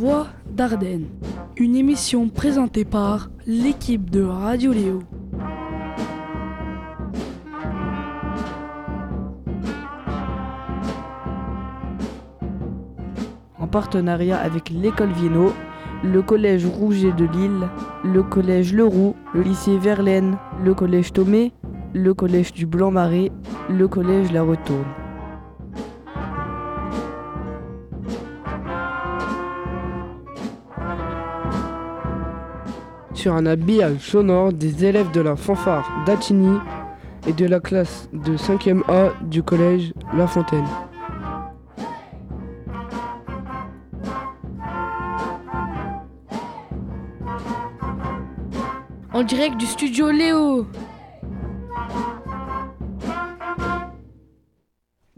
Voix d'Ardennes, une émission présentée par l'équipe de Radio Léo. En partenariat avec l'école Vienno, le collège Rouget de Lille, le collège Leroux, le lycée Verlaine, le collège Thomé, le collège du Blanc-Marais, le collège La Retourne. Sur un habillage sonore des élèves de la fanfare d'Attigny et de la classe de 5e A du collège La Fontaine. En direct du studio Léo.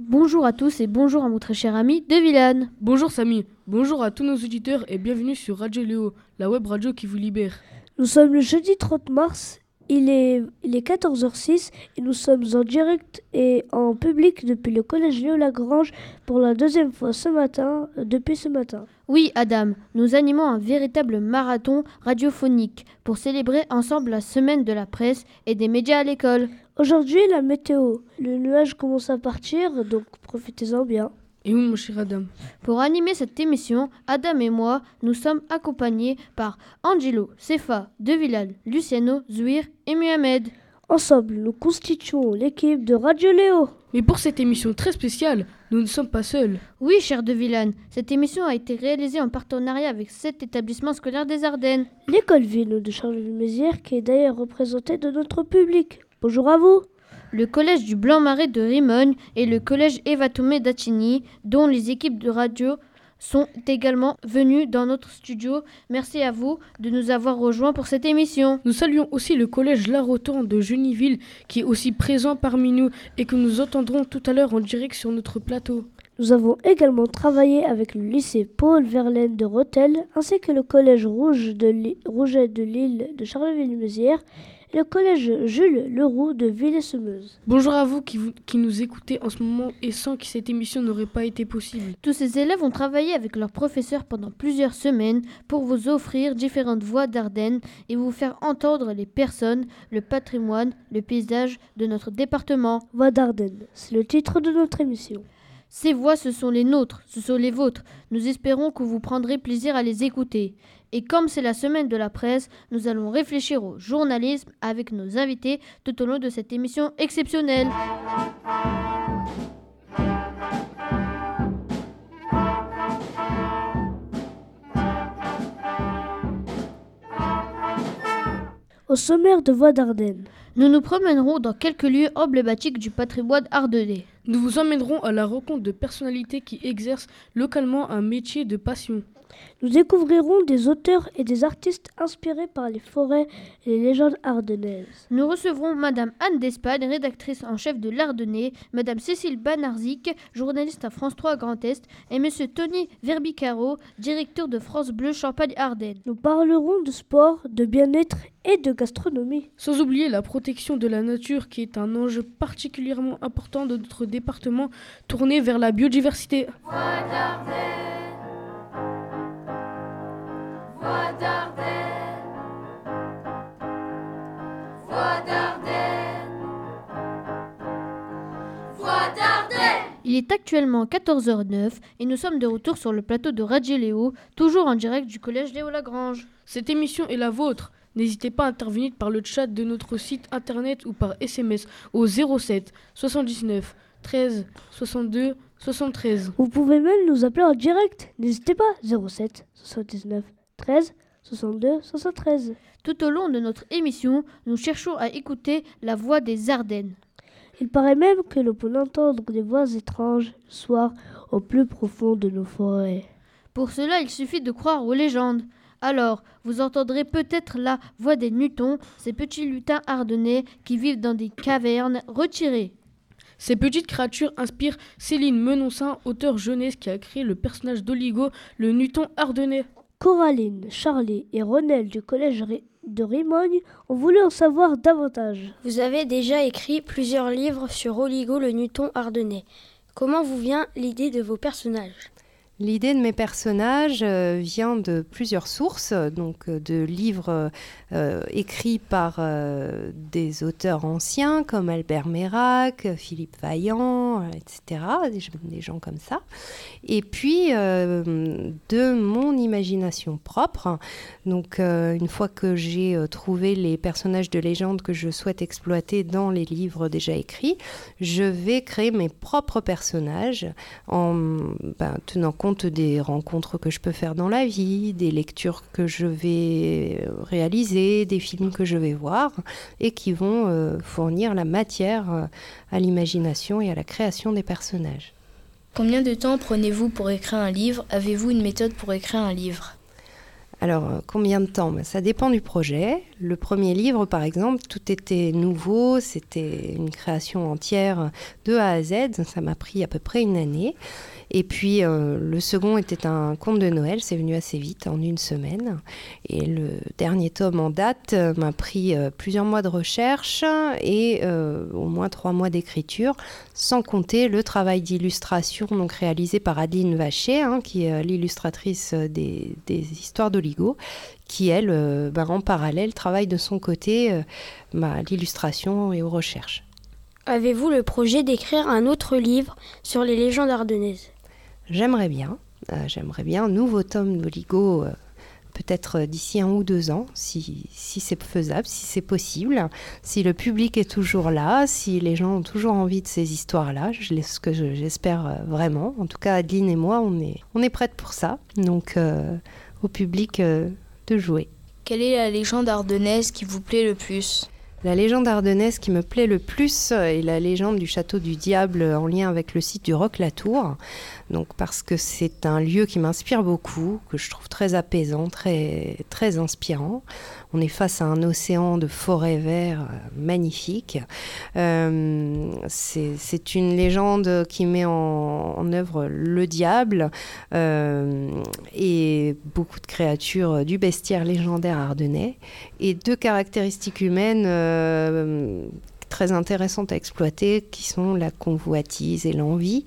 Bonjour à tous et bonjour à mon très cher ami De Villane. Bonjour Samy, bonjour à tous nos auditeurs et bienvenue sur Radio Léo, la web radio qui vous libère. Nous sommes le jeudi 30 mars, il est, il est 14h06 et nous sommes en direct et en public depuis le collège Léo Lagrange pour la deuxième fois ce matin, euh, depuis ce matin. Oui, Adam, nous animons un véritable marathon radiophonique pour célébrer ensemble la semaine de la presse et des médias à l'école. Aujourd'hui, la météo. Le nuage commence à partir, donc profitez-en bien. Et oui mon cher Adam? Pour animer cette émission, Adam et moi, nous sommes accompagnés par Angelo, Sefa, De Villane, Luciano, Zouir et Mohamed. Ensemble, nous constituons l'équipe de Radio Léo. Mais pour cette émission très spéciale, nous ne sommes pas seuls. Oui, cher De Villane, cette émission a été réalisée en partenariat avec sept établissements scolaires des Ardennes. L'école Ville de Charleville-Mézières, qui est d'ailleurs représentée de notre public. Bonjour à vous. Le collège du Blanc-Marais de Rimogne et le collège Eva Tomé d'Attigny, dont les équipes de radio sont également venues dans notre studio. Merci à vous de nous avoir rejoints pour cette émission. Nous saluons aussi le collège La Rotonde de Geniville qui est aussi présent parmi nous et que nous entendrons tout à l'heure en direct sur notre plateau. Nous avons également travaillé avec le lycée Paul Verlaine de Rotel, ainsi que le collège Rouge de Rouget de Lille de Charleville-Mézières le collège Jules Leroux de Ville-et-Semeuse. Bonjour à vous qui, vous qui nous écoutez en ce moment et sans que cette émission n'aurait pas été possible. Tous ces élèves ont travaillé avec leurs professeurs pendant plusieurs semaines pour vous offrir différentes voix d'Ardennes et vous faire entendre les personnes, le patrimoine, le paysage de notre département. Voix d'Ardennes, c'est le titre de notre émission. Ces voix, ce sont les nôtres, ce sont les vôtres. Nous espérons que vous prendrez plaisir à les écouter. Et comme c'est la semaine de la presse, nous allons réfléchir au journalisme avec nos invités tout au long de cette émission exceptionnelle. Au sommaire de Voix d'Ardennes, Nous nous promènerons dans quelques lieux emblématiques du patrimoine ardennais. Nous vous emmènerons à la rencontre de personnalités qui exercent localement un métier de passion. Nous découvrirons des auteurs et des artistes inspirés par les forêts et les légendes ardennaises. Nous recevrons Madame Anne Despagne, rédactrice en chef de l'Ardennais, Madame Cécile Banarzik, journaliste à France 3 Grand Est, et Monsieur Tony Verbicaro, directeur de France Bleu Champagne-Ardenne. Nous parlerons de sport, de bien-être et de gastronomie. Sans oublier la protection de la nature qui est un enjeu particulièrement important de notre département tourné vers la biodiversité. Il est actuellement 14h09 et nous sommes de retour sur le plateau de Radio Léo, toujours en direct du collège Léo Lagrange. Cette émission est la vôtre. N'hésitez pas à intervenir par le chat de notre site internet ou par SMS au 07 79 13 62 73. Vous pouvez même nous appeler en direct. N'hésitez pas, 07 79 13 62 73. Tout au long de notre émission, nous cherchons à écouter la voix des Ardennes. Il paraît même que l'on peut entendre des voix étranges le soir au plus profond de nos forêts. Pour cela, il suffit de croire aux légendes. Alors, vous entendrez peut-être la voix des Nutons, ces petits lutins ardennais qui vivent dans des cavernes retirées. Ces petites créatures inspirent Céline Menoncin, auteur jeunesse qui a créé le personnage d'Oligo, le Nuton ardennais. Coraline, Charlie et Ronel du collège de Rimogne ont voulu en savoir davantage. Vous avez déjà écrit plusieurs livres sur Oligo le Newton ardennais. Comment vous vient l'idée de vos personnages? L'idée de mes personnages euh, vient de plusieurs sources, donc euh, de livres euh, écrits par des auteurs anciens comme Albert Mérac, Philippe Vaillant, etc., des, gens comme ça. Et puis de mon imagination propre. Donc une fois que j'ai trouvé les personnages de légende que je souhaite exploiter dans les livres déjà écrits, je vais créer mes propres personnages en ben, tenant compte des rencontres que je peux faire dans la vie, des lectures que je vais euh, réaliser, des films que je vais voir et qui vont euh, fournir la matière euh, à l'imagination et à la création des personnages. Combien de temps prenez-vous pour écrire un livre? Avez-vous une méthode pour écrire un livre? Alors, combien de temps? Ben, Ça dépend du projet. Le premier livre, par exemple, tout était nouveau, c'était une création entière de A à Z. Ça m'a pris à peu près une année. Et puis euh, le second était un conte de Noël, c'est venu assez vite, en une semaine. Et le dernier tome en date euh, m'a pris euh, plusieurs mois de recherche et au moins trois mois d'écriture, sans compter le travail d'illustration donc réalisé par Adeline Vacher, hein, qui est l'illustratrice des, histoires d'Oligo, qui, elle, ben, en parallèle, travaille de son côté bah, à l'illustration et aux recherches. Avez-vous le projet d'écrire un autre livre sur les légendes ardennaises? J'aimerais bien. Euh, j'aimerais bien un nouveau tome d'Oligo, euh, peut-être d'ici un ou deux ans, si, c'est faisable, si c'est possible, si le public est toujours là, si les gens ont toujours envie de ces histoires-là, ce que j'espère euh, vraiment. En tout cas, Adeline et moi, on est, on est prêtes pour ça. Donc, au public de jouer. Quelle est la légende ardennaise qui vous plaît le plus? La légende ardennaise qui me plaît le plus est la légende du château du diable en lien avec le site du Roc-la-Tour. Donc parce que c'est un lieu qui m'inspire beaucoup, que je trouve très apaisant, très, très inspirant. On est face à un océan de forêts verts euh, magnifique. Euh, c'est une légende qui met en, œuvre le diable euh, et beaucoup de créatures du bestiaire légendaire ardennais et deux caractéristiques humaines très intéressantes à exploiter qui sont la convoitise et l'envie.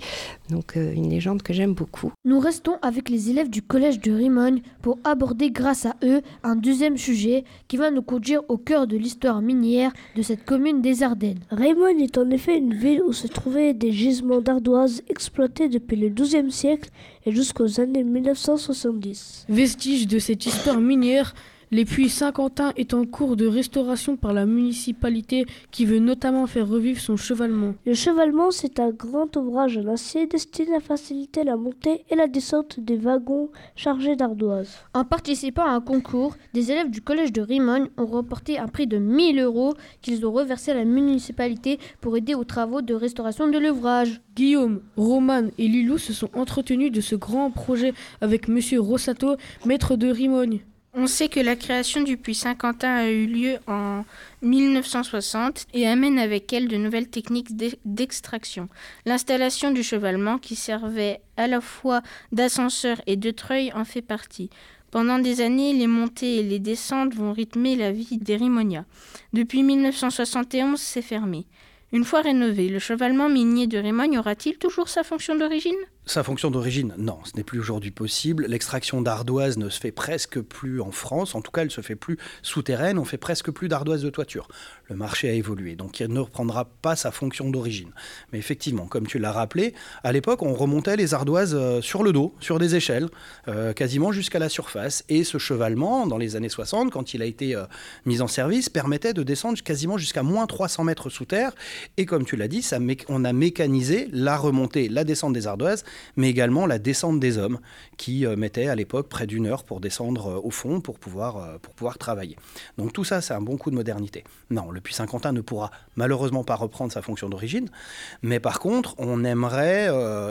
Donc euh, une légende que j'aime beaucoup. Nous restons avec les élèves du collège de Rimogne pour aborder grâce à eux un deuxième sujet qui va nous conduire au cœur de l'histoire minière de cette commune des Ardennes. Rimogne est en effet une ville où se trouvaient des gisements d'ardoises exploités depuis le XIIe siècle et jusqu'aux années 1970. Vestige de cette histoire minière, les puits Saint-Quentin est en cours de restauration par la municipalité qui veut notamment faire revivre son chevalement. Le chevalement, c'est un grand ouvrage en acier destiné à faciliter la montée et la descente des wagons chargés d'ardoises. En participant à un concours, des élèves du collège de Rimogne ont remporté un prix de 1000 euros qu'ils ont reversé à la municipalité pour aider aux travaux de restauration de l'ouvrage. Guillaume, Roman et Lilou se sont entretenus de ce grand projet avec Monsieur Rossato, maître de Rimogne. On sait que la création du puits Saint-Quentin a eu lieu en 1960 et amène avec elle de nouvelles techniques d'extraction. L'installation du chevalement, qui servait à la fois d'ascenseur et de treuil, en fait partie. Pendant des années, les montées et les descentes vont rythmer la vie des Rimonia. Depuis 1971, c'est fermé. Une fois rénové, le chevalement minier de Rimogne aura-t-il toujours sa fonction d'origine? Sa fonction d'origine, non, ce n'est plus aujourd'hui possible. L'extraction d'ardoise ne se fait presque plus en France, en tout cas elle se fait plus souterraine, on fait presque plus d'ardoise de toiture. Le marché a évolué, donc il ne reprendra pas sa fonction d'origine. Mais effectivement, comme tu l'as rappelé, à l'époque on remontait les ardoises euh, sur le dos, sur des échelles, euh, quasiment jusqu'à la surface. Et ce chevalement, dans les années 60, quand il a été euh, mis en service, permettait de descendre quasiment jusqu'à moins 300 mètres sous terre. Et comme tu l'as dit, on a mécanisé la remontée, la descente des ardoises mais également la descente des hommes, qui euh, mettaient à l'époque près d'une heure pour descendre euh, au fond pour pouvoir, euh, pour pouvoir travailler. Donc tout ça, c'est un bon coup de modernité. Non, le Puy Saint-Quentin ne pourra malheureusement pas reprendre sa fonction d'origine, mais par contre, on aimerait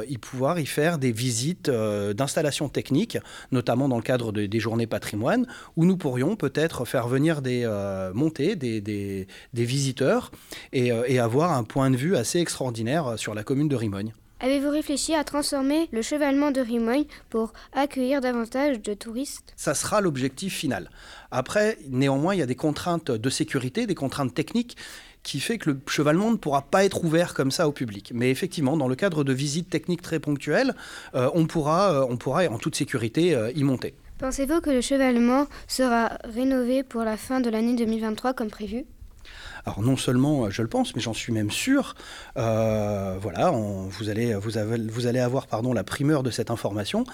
y pouvoir y faire des visites d'installations techniques, notamment dans le cadre des journées patrimoine, où nous pourrions peut-être faire venir des montées, des, des, visiteurs, et, et avoir un point de vue assez extraordinaire sur la commune de Rimogne. Avez-vous réfléchi à transformer le chevalement de Rimogne pour accueillir davantage de touristes? Ça sera l'objectif final. Après, néanmoins, il y a des contraintes de sécurité, des contraintes techniques qui fait que le chevalement ne pourra pas être ouvert comme ça au public. Mais effectivement, dans le cadre de visites techniques très ponctuelles, euh, on, pourra, euh, on pourra en toute sécurité euh, y monter. Pensez-vous que le chevalement sera rénové pour la fin de l'année 2023 comme prévu? Alors non seulement je le pense, mais j'en suis même sûr. voilà, vous, allez, vous allez avoir pardon, la primeur de cette information.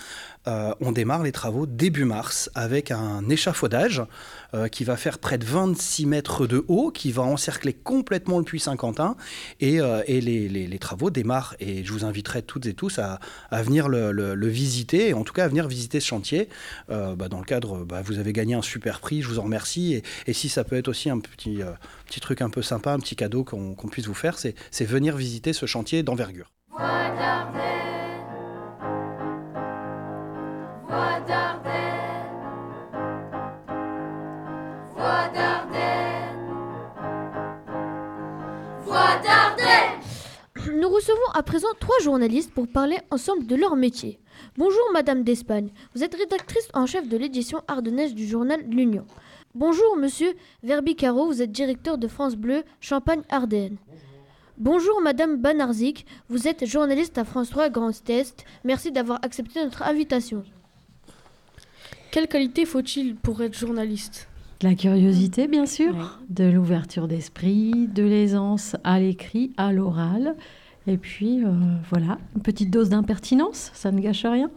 On démarre les travaux début mars avec un échafaudage euh, qui va faire près de 26 mètres de haut, qui va encercler complètement le puits Saint-Quentin. Et, euh, les, travaux démarrent. Et je vous inviterai toutes et tous à, venir le, visiter, et en tout cas à venir visiter ce chantier. Euh, bah, dans le cadre, bah, vous avez gagné un super prix, je vous en remercie. Et, si ça peut être aussi un petit truc un peu sympa, un petit cadeau qu'on puisse vous faire, c'est venir visiter ce chantier d'envergure. Nous recevons à présent trois journalistes pour parler ensemble de leur métier. Bonjour Madame d'Espagne, vous êtes rédactrice en chef de l'édition ardennaise du journal L'Union. Bonjour Monsieur Verbicaro, vous êtes directeur de France Bleu Champagne-Ardenne. Bonjour Madame Banarzik, vous êtes journaliste à France 3 Grand Est. Merci d'avoir accepté notre invitation. Quelle qualité faut-il pour être journaliste? La curiosité, bien sûr, de l'ouverture d'esprit, de l'aisance à l'écrit, à l'oral, et puis euh, voilà, une petite dose d'impertinence, ça ne gâche rien.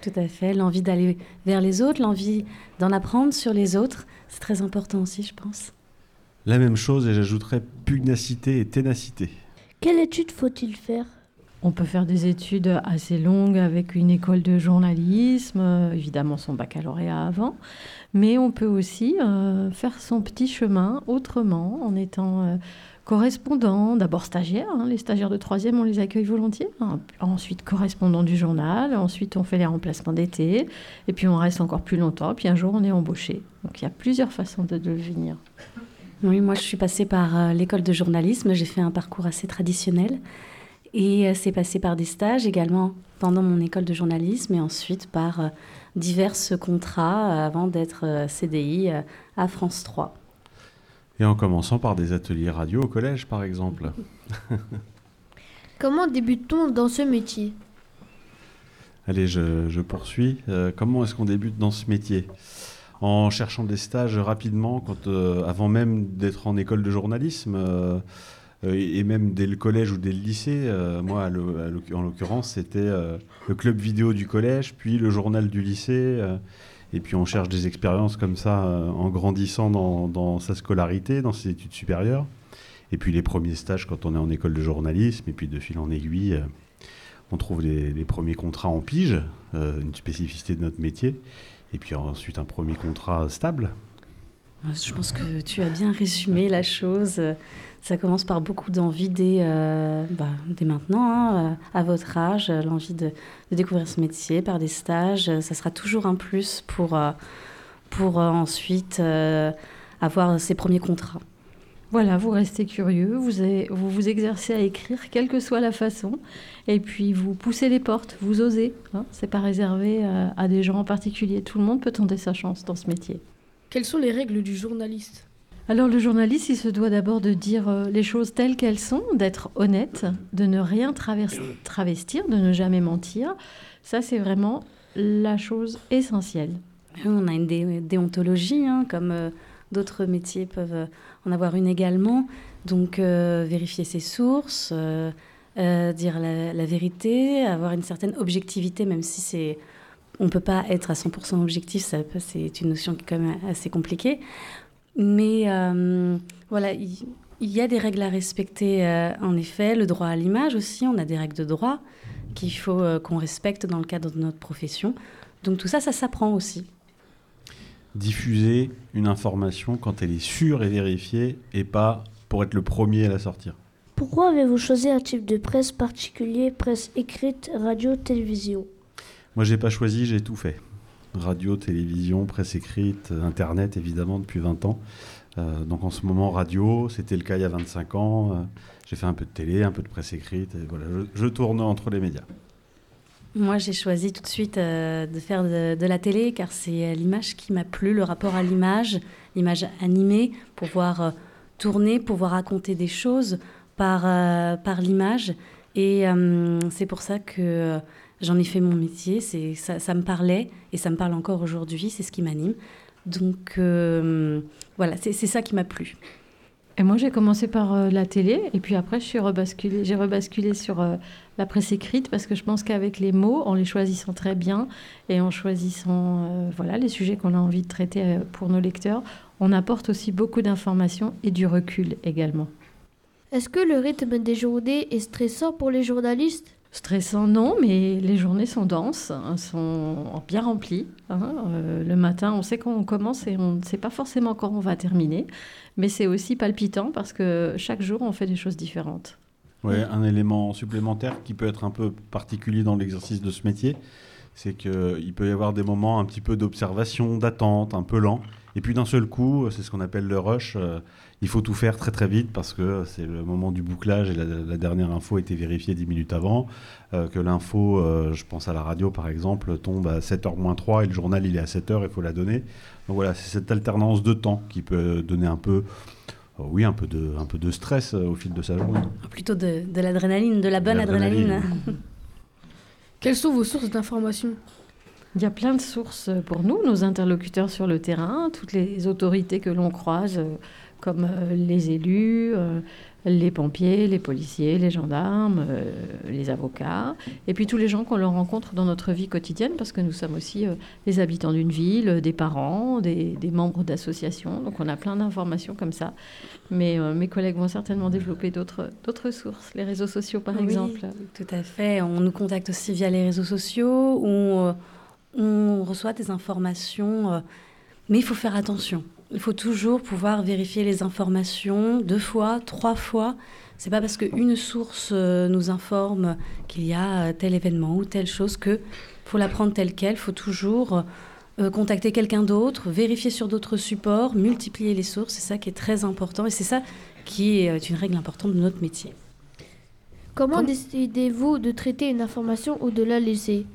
Tout à fait, l'envie d'aller vers les autres, l'envie d'en apprendre sur les autres, c'est très important aussi, je pense. La même chose, et j'ajouterais pugnacité et ténacité. Quelle étude faut-il faire? On peut faire des études assez longues avec une école de journalisme, euh, évidemment son baccalauréat avant, mais on peut aussi euh, faire son petit chemin autrement en étant euh, correspondant, d'abord stagiaire, hein, les stagiaires de troisième on les accueille volontiers, hein. ensuite correspondant du journal, ensuite on fait les remplacements d'été, et puis on reste encore plus longtemps, puis un jour on est embauché. Donc il y a plusieurs façons de devenir. Oui, moi je suis passée par l'école de journalisme, j'ai fait un parcours assez traditionnel. Et euh, c'est passé par des stages également pendant mon école de journalisme et ensuite par euh, divers contrats euh, avant d'être CDI à France 3. Et en commençant par des ateliers radio au collège, par exemple. Comment débute-t-on dans ce métier? Allez, je, poursuis. comment est-ce qu'on débute dans ce métier? En cherchant des stages rapidement, quand, avant même d'être en école de journalisme. Euh, et même dès le collège ou dès le lycée. Euh, moi, en l'occurrence, c'était euh, le club vidéo du collège, puis le journal du lycée. et puis on cherche des expériences comme ça en grandissant dans, sa scolarité, dans ses études supérieures. Et puis les premiers stages quand on est en école de journalisme, et puis de fil en aiguille, on trouve les, premiers contrats en pige, une spécificité de notre métier. Et puis ensuite un premier contrat stable. Je pense que tu as bien résumé la chose. Ça commence par beaucoup d'envie dès, euh, bah, dès maintenant, hein, à votre âge, l'envie de, découvrir ce métier par des stages. Ça sera toujours un plus pour, euh, pour euh, ensuite avoir ses premiers contrats. Voilà, vous restez curieux, vous, vous vous exercez à écrire, quelle que soit la façon, et puis vous poussez les portes, vous osez. Hein, C'est pas réservé à des gens en particulier. Tout le monde peut tenter sa chance dans ce métier. Quelles sont les règles du journaliste? Alors le journaliste, il se doit d'abord de dire euh, les choses telles qu'elles sont, d'être honnête, de ne rien travestir, de ne jamais mentir. Ça, c'est vraiment la chose essentielle. On a une déontologie, hein, comme euh, d'autres métiers peuvent euh, en avoir une également. Donc vérifier ses sources, dire la, vérité, avoir une certaine objectivité, même si c'est on ne peut pas être à 100% objectif, c'est une notion qui est quand même assez compliquée. Mais euh, voilà, il, y a des règles à respecter, euh, en effet. Le droit à l'image aussi, on a des règles de droit qu'il faut euh, qu'on respecte dans le cadre de notre profession. Donc tout ça, ça s'apprend aussi. Diffuser une information quand elle est sûre et vérifiée et pas pour être le premier à la sortir. Pourquoi avez-vous choisi un type de presse particulier, presse écrite, radio, télévision? Moi, j'ai pas choisi, j'ai tout fait radio, télévision, presse écrite, Internet évidemment depuis 20 ans. Euh, donc en ce moment radio, c'était le cas il y a 25 ans. Euh, j'ai fait un peu de télé, un peu de presse écrite. Voilà, je, tourne entre les médias. Moi, j'ai choisi tout de suite euh, de faire de, la télé car c'est l'image qui m'a plu, le rapport à l'image, l'image animée, pour voir tourner, pouvoir raconter des choses par, par l'image. Et c'est pour ça que j'en ai fait mon métier. C'est, ça, ça, me parlait et ça me parle encore aujourd'hui. C'est ce qui m'anime. Donc voilà, c'est, c'est ça qui m'a plu. Et moi, j'ai commencé par euh, la télé, et puis après, je suis rebasculé, j'ai rebasculé sur euh, la presse écrite, parce que je pense qu'avec les mots, en les choisissant très bien, et en choisissant euh, voilà, les sujets qu'on a envie de traiter pour nos lecteurs, on apporte aussi beaucoup d'informations et du recul également. Est-ce que le rythme des journées est stressant pour les journalistes? Stressant, non, mais les journées sont denses, hein, sont bien remplies. Hein. le matin, on sait quand on commence et on ne sait pas forcément quand on va terminer mais c'est aussi palpitant parce que chaque jour, on fait des choses différentes. Oui, un élément supplémentaire qui peut être un peu particulier dans l'exercice de ce métier, c'est qu'il peut y avoir des moments un petit peu d'observation, d'attente, un peu lent. Et puis d'un seul coup, c'est ce qu'on appelle le rush. Euh, il faut tout faire très très vite parce que c'est le moment du bouclage et la, dernière info a été vérifiée 10 minutes avant. Euh, que l'info, euh, je pense à la radio par exemple, tombe à 7h moins 3 et le journal il est à 7h, il faut la donner. Donc voilà, c'est cette alternance de temps qui peut donner un peu, euh, oui, un peu de, un peu de stress au fil de sa journée. Plutôt de, de l'adrénaline, de la bonne adrénaline. Quelles sont vos sources d'information il y a plein de sources pour nous, nos interlocuteurs sur le terrain, toutes les autorités que l'on croise, comme euh, les élus, euh, les pompiers, les policiers, les gendarmes, euh, les avocats, et puis tous les gens qu'on leur rencontre dans notre vie quotidienne, parce que nous sommes aussi les habitants d'une ville, des parents, des, membres d'associations, donc on a plein d'informations comme ça. Mais mes collègues vont certainement développer d'autres sources, les réseaux sociaux par exemple. Tout à fait, on nous contacte aussi via les réseaux sociaux, où on reçoit des informations, mais il faut faire attention. Il faut toujours pouvoir vérifier les informations deux fois, trois fois. C'est pas parce qu'une source euh, nous informe qu'il y a euh, tel événement ou telle chose que faut la prendre telle quelle. Il faut toujours euh, contacter quelqu'un d'autre, vérifier sur d'autres supports, multiplier les sources. C'est ça qui est très important et c'est ça qui est une règle importante de notre métier. Comment décidez-vous de traiter une information ou de la laisser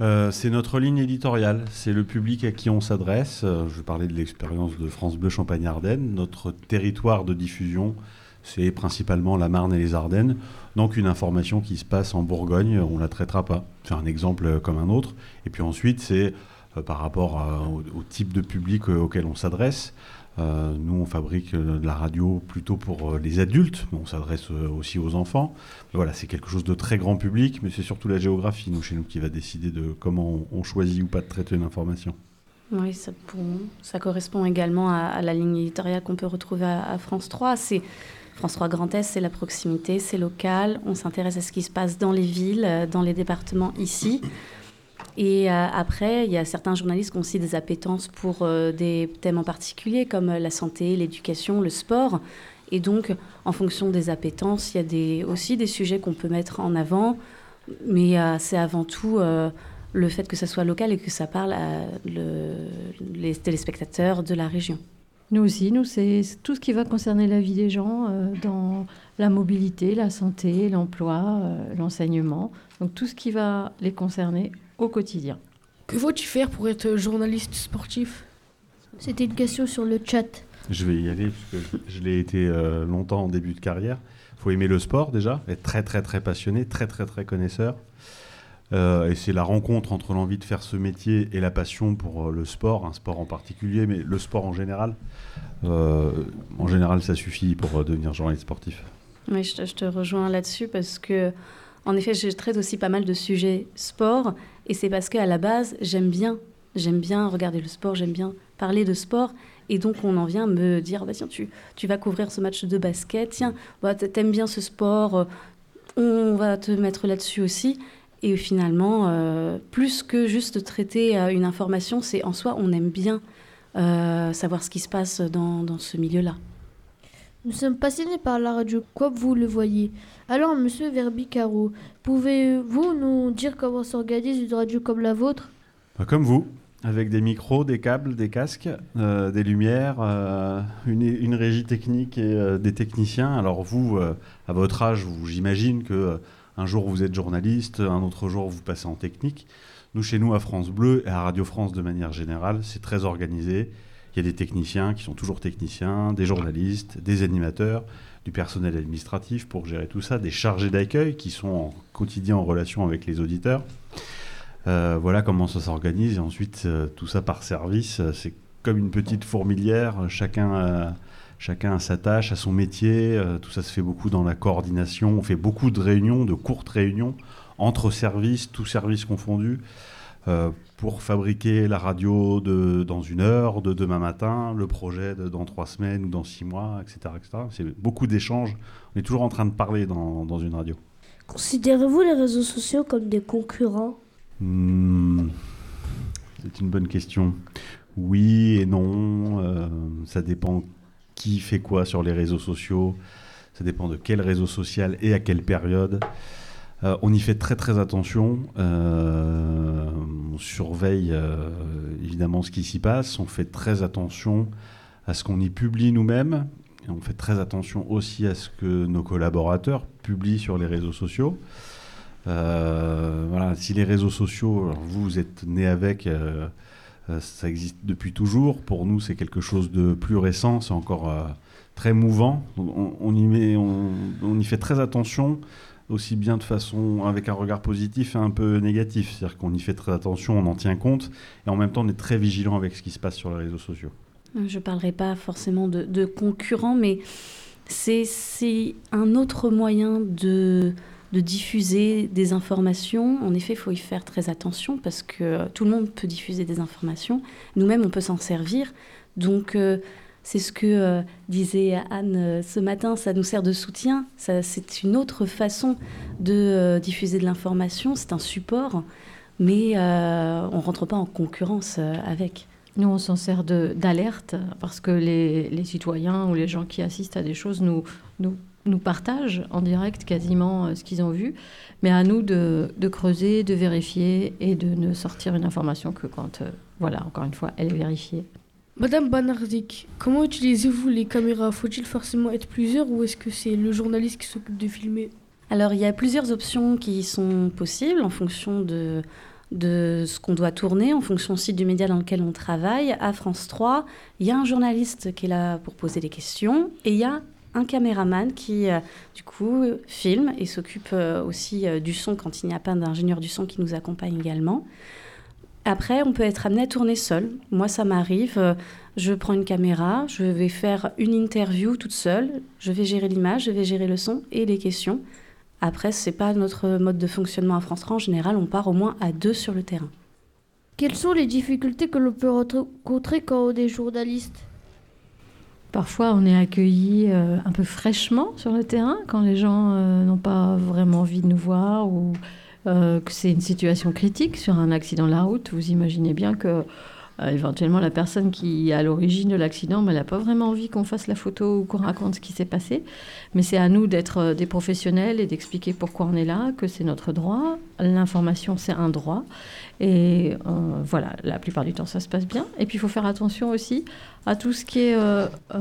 euh, c'est notre ligne éditoriale, c'est le public à qui on s'adresse. Euh, je parler de l'expérience de France Bleu Champagne-Ardenne. Notre territoire de diffusion, c'est principalement la Marne et les Ardennes. Donc une information qui se passe en Bourgogne, on ne la traitera pas. C'est un exemple comme un autre. Et puis ensuite, c'est euh, par rapport au, type de public auquel on s'adresse. Euh, nous, on fabrique euh, de la radio plutôt pour euh, les adultes, mais on s'adresse aussi aux enfants. voilà, c'est quelque chose de très grand public, mais c'est surtout la géographie, nous, chez nous, qui va décider de comment on, choisit ou pas de traiter une information. Oui, ça, correspond également à, la ligne éditoriale qu'on peut retrouver à, France 3. C'est France 3 Grand Est, c'est la proximité, c'est local. On s'intéresse à ce qui se passe dans les villes, dans les départements ici. Et euh, après, il y a certains journalistes qui ont aussi des appétences pour euh, des thèmes en particulier, comme euh, la santé, l'éducation, le sport. Et donc, en fonction des appétences, il y a aussi des sujets qu'on peut mettre en avant. Mais c'est avant tout le fait que ça soit local et que ça parle à les téléspectateurs de la région. Nous aussi, nous, c'est tout ce qui va concerner la vie des gens dans la mobilité, la santé, l'emploi, l'enseignement. Donc tout ce qui va les concerner, au quotidien. Que faut-il faire pour être journaliste sportif? C'était une question sur le chat. Je vais y aller parce que je l'ai été euh, longtemps en début de carrière. Il faut aimer le sport déjà, être très très très passionné, très très très connaisseur. Euh, et c'est la rencontre entre l'envie de faire ce métier et la passion pour euh, le sport, un sport en particulier, mais le sport en général. en général, ça suffit pour devenir journaliste sportif. Oui, je te, je te rejoins là-dessus parce que, en effet, je traite aussi pas mal de sujets sport et c'est parce qu'à la base, j'aime bien. J'aime bien regarder le sport, j'aime bien parler de sport. Et donc, on en vient me dire, bah, tiens, tu, tu vas couvrir ce match de basket, tiens, bah, t'aimes bien ce sport, euh, on va te mettre là-dessus aussi. Et finalement, euh, plus que juste traiter euh, une information, c'est en soi, on aime bien savoir ce qui se passe dans, dans ce milieu-là. Nous sommes passionnés par la radio, comme vous le voyez. Alors, monsieur Verbicaro, pouvez-vous nous dire comment s'organise une radio comme la vôtre? Bah, Comme vous, avec des micros, des câbles, des casques, euh, des lumières, euh, une, régie technique et euh, des techniciens. Alors vous, à votre âge, j'imagine que un jour vous êtes journaliste, un autre jour vous passez en technique. Nous, chez nous, à France Bleu et à Radio France de manière générale, c'est très organisé. Il y a des techniciens qui sont toujours techniciens, des journalistes, des animateurs, du personnel administratif pour gérer tout ça, des chargés d'accueil qui sont en quotidien en relation avec les auditeurs. Euh, voilà comment ça s'organise. Et ensuite, euh, tout ça par service, euh, c'est comme une petite fourmilière. Chacun, chacun a sa tâche, a son métier. tout ça se fait beaucoup dans la coordination. On fait beaucoup de réunions, de courtes réunions entre services, tous services confondus. Pour fabriquer la radio de, dans une heure, de demain matin, le projet de, dans trois semaines ou dans six mois, etc. etc. C'est beaucoup d'échanges. On est toujours en train de parler dans, dans une radio. Considérez-vous les réseaux sociaux comme des concurrents? Hmm, c'est une bonne question. Oui et non. Euh, ça dépend qui fait quoi sur les réseaux sociaux. Ça dépend de quel réseau social et à quelle période. Euh, on y fait très très attention. Euh, on surveille évidemment ce qui s'y passe. On fait très attention à ce qu'on y publie nous-mêmes. On fait très attention aussi à ce que nos collaborateurs publient sur les réseaux sociaux. Euh, voilà, si les réseaux sociaux, vous, êtes né avec, euh, euh, ça existe depuis toujours. Pour nous, c'est quelque chose de plus récent, c'est encore très mouvant. On, y met, on, y fait très attention, aussi bien de façon avec un regard positif et un peu négatif. C'est-à-dire qu'on y fait très attention, on en tient compte, et en même temps, on est très vigilant avec ce qui se passe sur les réseaux sociaux. Je ne parlerai pas forcément de, de concurrents, mais c'est un autre moyen de de diffuser des informations. En effet, il faut y faire très attention parce que tout le monde peut diffuser des informations. Nous-mêmes, on peut s'en servir. Donc, euh, c'est ce que euh, disait Anne euh, ce matin, ça nous sert de soutien. C'est une autre façon de diffuser de l'information. C'est un support, mais on ne rentre pas en concurrence avec. Nous, on s'en sert d'alerte parce que les, citoyens ou les gens qui assistent à des choses nous, nous partagent en direct quasiment euh, ce qu'ils ont vu, mais à nous de, creuser, de vérifier et de ne sortir une information que quand, euh, voilà, encore une fois, elle est vérifiée. Madame Banarzik, comment utilisez-vous les caméras? Faut-il forcément être plusieurs ou est-ce que c'est le journaliste qui s'occupe de filmer? Alors, il y a plusieurs options qui sont possibles en fonction de, ce qu'on doit tourner, en fonction aussi du média dans lequel on travaille. À France 3, il y a un journaliste qui est là pour poser des questions et il y a un caméraman qui, euh, du coup, filme et s'occupe euh, aussi euh, du son quand il n'y a pas d'ingénieur du son qui nous accompagne également. Après, on peut être amené à tourner seul. Moi, ça m'arrive. Je prends une caméra, je vais faire une interview toute seule. Je vais gérer l'image, je vais gérer le son et les questions. Après, c'est pas notre mode de fonctionnement à France 3. En général, on part au moins à deux sur le terrain. Quelles sont les difficultés que l'on peut rencontrer quand on est journaliste? Parfois, on est accueilli euh, un peu fraîchement sur le terrain quand les gens euh, n'ont pas vraiment envie de nous voir ou euh, que c'est une situation critique sur un accident de la route. Vous imaginez bien que éventuellement la personne qui est à l'origine de l'accident, elle n'a pas vraiment envie qu'on fasse la photo ou qu'on raconte ce qui s'est passé. Mais c'est à nous d'être des professionnels et d'expliquer pourquoi on est là, que c'est notre droit. L'information, c'est un droit. Et voilà, la plupart du temps, ça se passe bien. Et puis, il faut faire attention aussi à tout ce qui est euh, euh,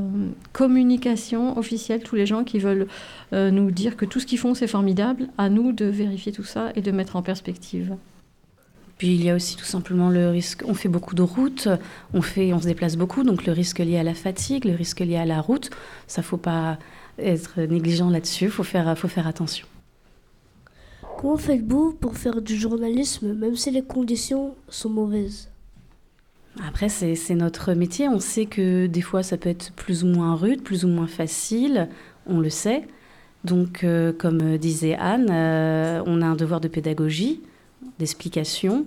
communication officielle, tous les gens qui veulent euh, nous dire que tout ce qu'ils font c'est formidable, à nous de vérifier tout ça et de mettre en perspective. Puis il y a aussi tout simplement le risque, on fait beaucoup de routes, on, fait, on se déplace beaucoup, donc le risque lié à la fatigue, le risque lié à la route, ça faut pas être négligent là-dessus, faut faire, faut faire attention. Comment faites-vous pour faire du journalisme même si les conditions sont mauvaises? Après, c'est notre métier. On sait que des fois, ça peut être plus ou moins rude, plus ou moins facile. On le sait. Donc, euh, comme disait Anne, euh, on a un devoir de pédagogie, d'explication.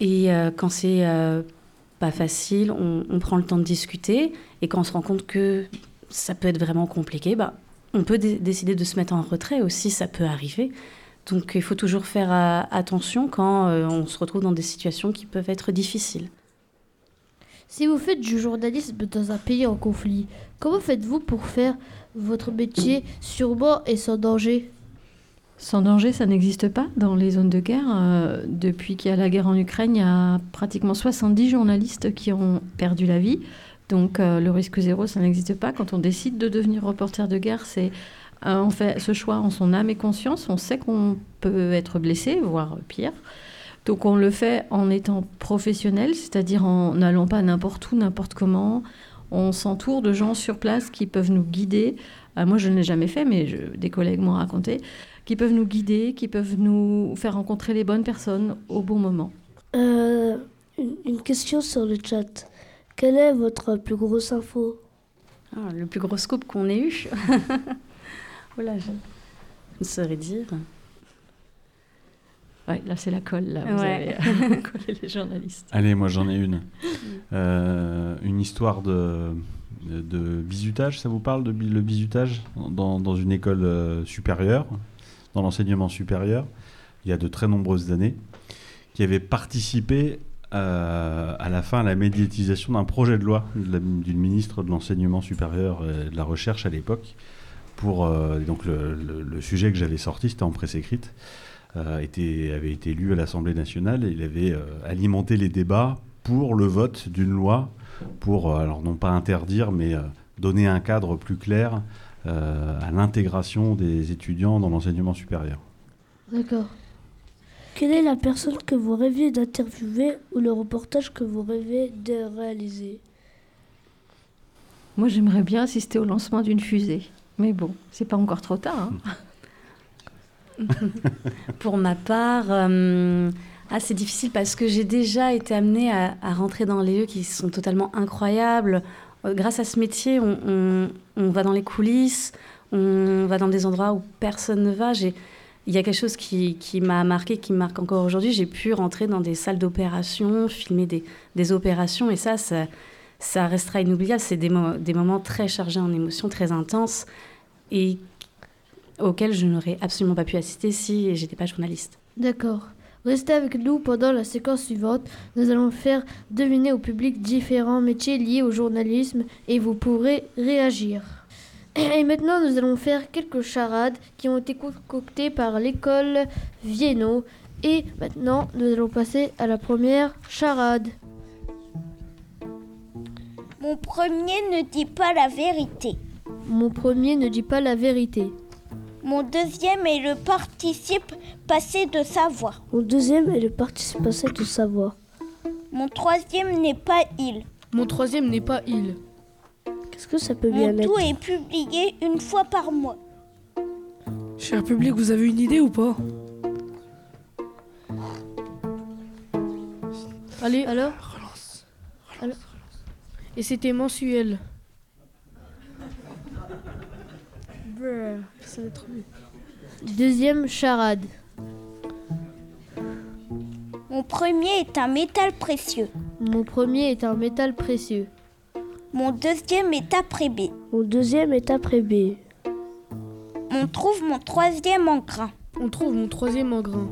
Et euh, quand c'est pas facile, on, prend le temps de discuter. Et quand on se rend compte que ça peut être vraiment compliqué, bah, on peut décider de se mettre en retrait aussi, ça peut arriver. Donc il faut toujours faire attention quand on se retrouve dans des situations qui peuvent être difficiles. Si vous faites du journalisme dans un pays en conflit, comment faites-vous pour faire votre métier sûrement et sans danger? Sans danger, ça n'existe pas dans les zones de guerre. Euh, depuis qu'il y a la guerre en Ukraine, il y a pratiquement 70 journalistes qui ont perdu la vie. Donc euh, le risque zéro, ça n'existe pas. Quand on décide de devenir reporter de guerre, c'est euh, on fait ce choix en son âme et conscience. On sait qu'on peut être blessé, voire pire. Donc on le fait en étant professionnel, c'est-à-dire en n'allant pas n'importe où, n'importe comment. On s'entoure de gens sur place qui peuvent nous guider. Moi, je ne l'ai jamais fait, mais des collègues m'ont raconté, qui peuvent nous guider, qui peuvent nous faire rencontrer les bonnes personnes au bon moment. Euh, une, question sur le chat. Quelle est votre plus grosse info? Ah, le plus gros scoop qu'on ait eu. oh là, je ne saurais dire. Ouais, là, c'est la colle. Là, vous Ouais. avez collé les journalistes. Allez, moi j'en ai une. Euh, une histoire de, de, de bizutage, ça vous parle de le bizutage dans, dans une école euh, supérieure, dans l'enseignement supérieur, il y a de très nombreuses années, qui avait participé euh, à la fin à la médiatisation d'un projet de loi d'une ministre de l'enseignement supérieur et de la recherche à l'époque. Pour euh, donc le, sujet que j'avais sorti, c'était en presse écrite euh, avait été lu à l'Assemblée nationale et il avait alimenté les débats pour le vote d'une loi pour, alors non pas interdire, mais donner un cadre plus clair à l'intégration des étudiants dans l'enseignement supérieur. D'accord. Quelle est la personne que vous rêviez d'interviewer ou le reportage que vous rêvez de réaliser? Moi, j'aimerais bien assister au lancement d'une fusée. Mais bon, c'est pas encore trop tard. hein. Pour ma part, euh, ah, c'est difficile parce que j'ai déjà été amenée à, à rentrer dans les lieux qui sont totalement incroyables. Euh, grâce à ce métier, on, on- on va dans les coulisses, on va dans des endroits où personne ne va. Il y a quelque chose qui, qui m'a marqué, qui me marque encore aujourd'hui. J'ai pu rentrer dans des salles d'opération, filmer des, opérations, et ça, ça, restera inoubliable. C'est des, des moments très chargés en émotions, très intenses, et auxquels je n'aurais absolument pas pu assister si j'étais pas journaliste. D'accord. Restez avec nous pendant la séquence suivante. Nous allons faire deviner au public différents métiers liés au journalisme et vous pourrez réagir. Et maintenant, nous allons faire quelques charades qui ont été concoctées par l'école Vienno. Et maintenant, nous allons passer à la première charade. Mon premier ne dit pas la vérité. Mon premier ne dit pas la vérité. Mon deuxième est le participe passé de savoir. Mon deuxième est le participe passé de savoir. Mon troisième n'est pas il. Mon troisième n'est pas il. Qu'est-ce que ça peut bien Mon être tout est publié une fois par mois. Cher public, vous avez une idée ou pas? Allez, Alors? Alors Et c'était mensuel. Brr, ça va être trop vite. Deuxième charade. Mon premier est un métal précieux. Mon premier est un métal précieux. Mon deuxième est après B. Mon deuxième est après B. On trouve mon troisième en grain. On trouve mon troisième en grain.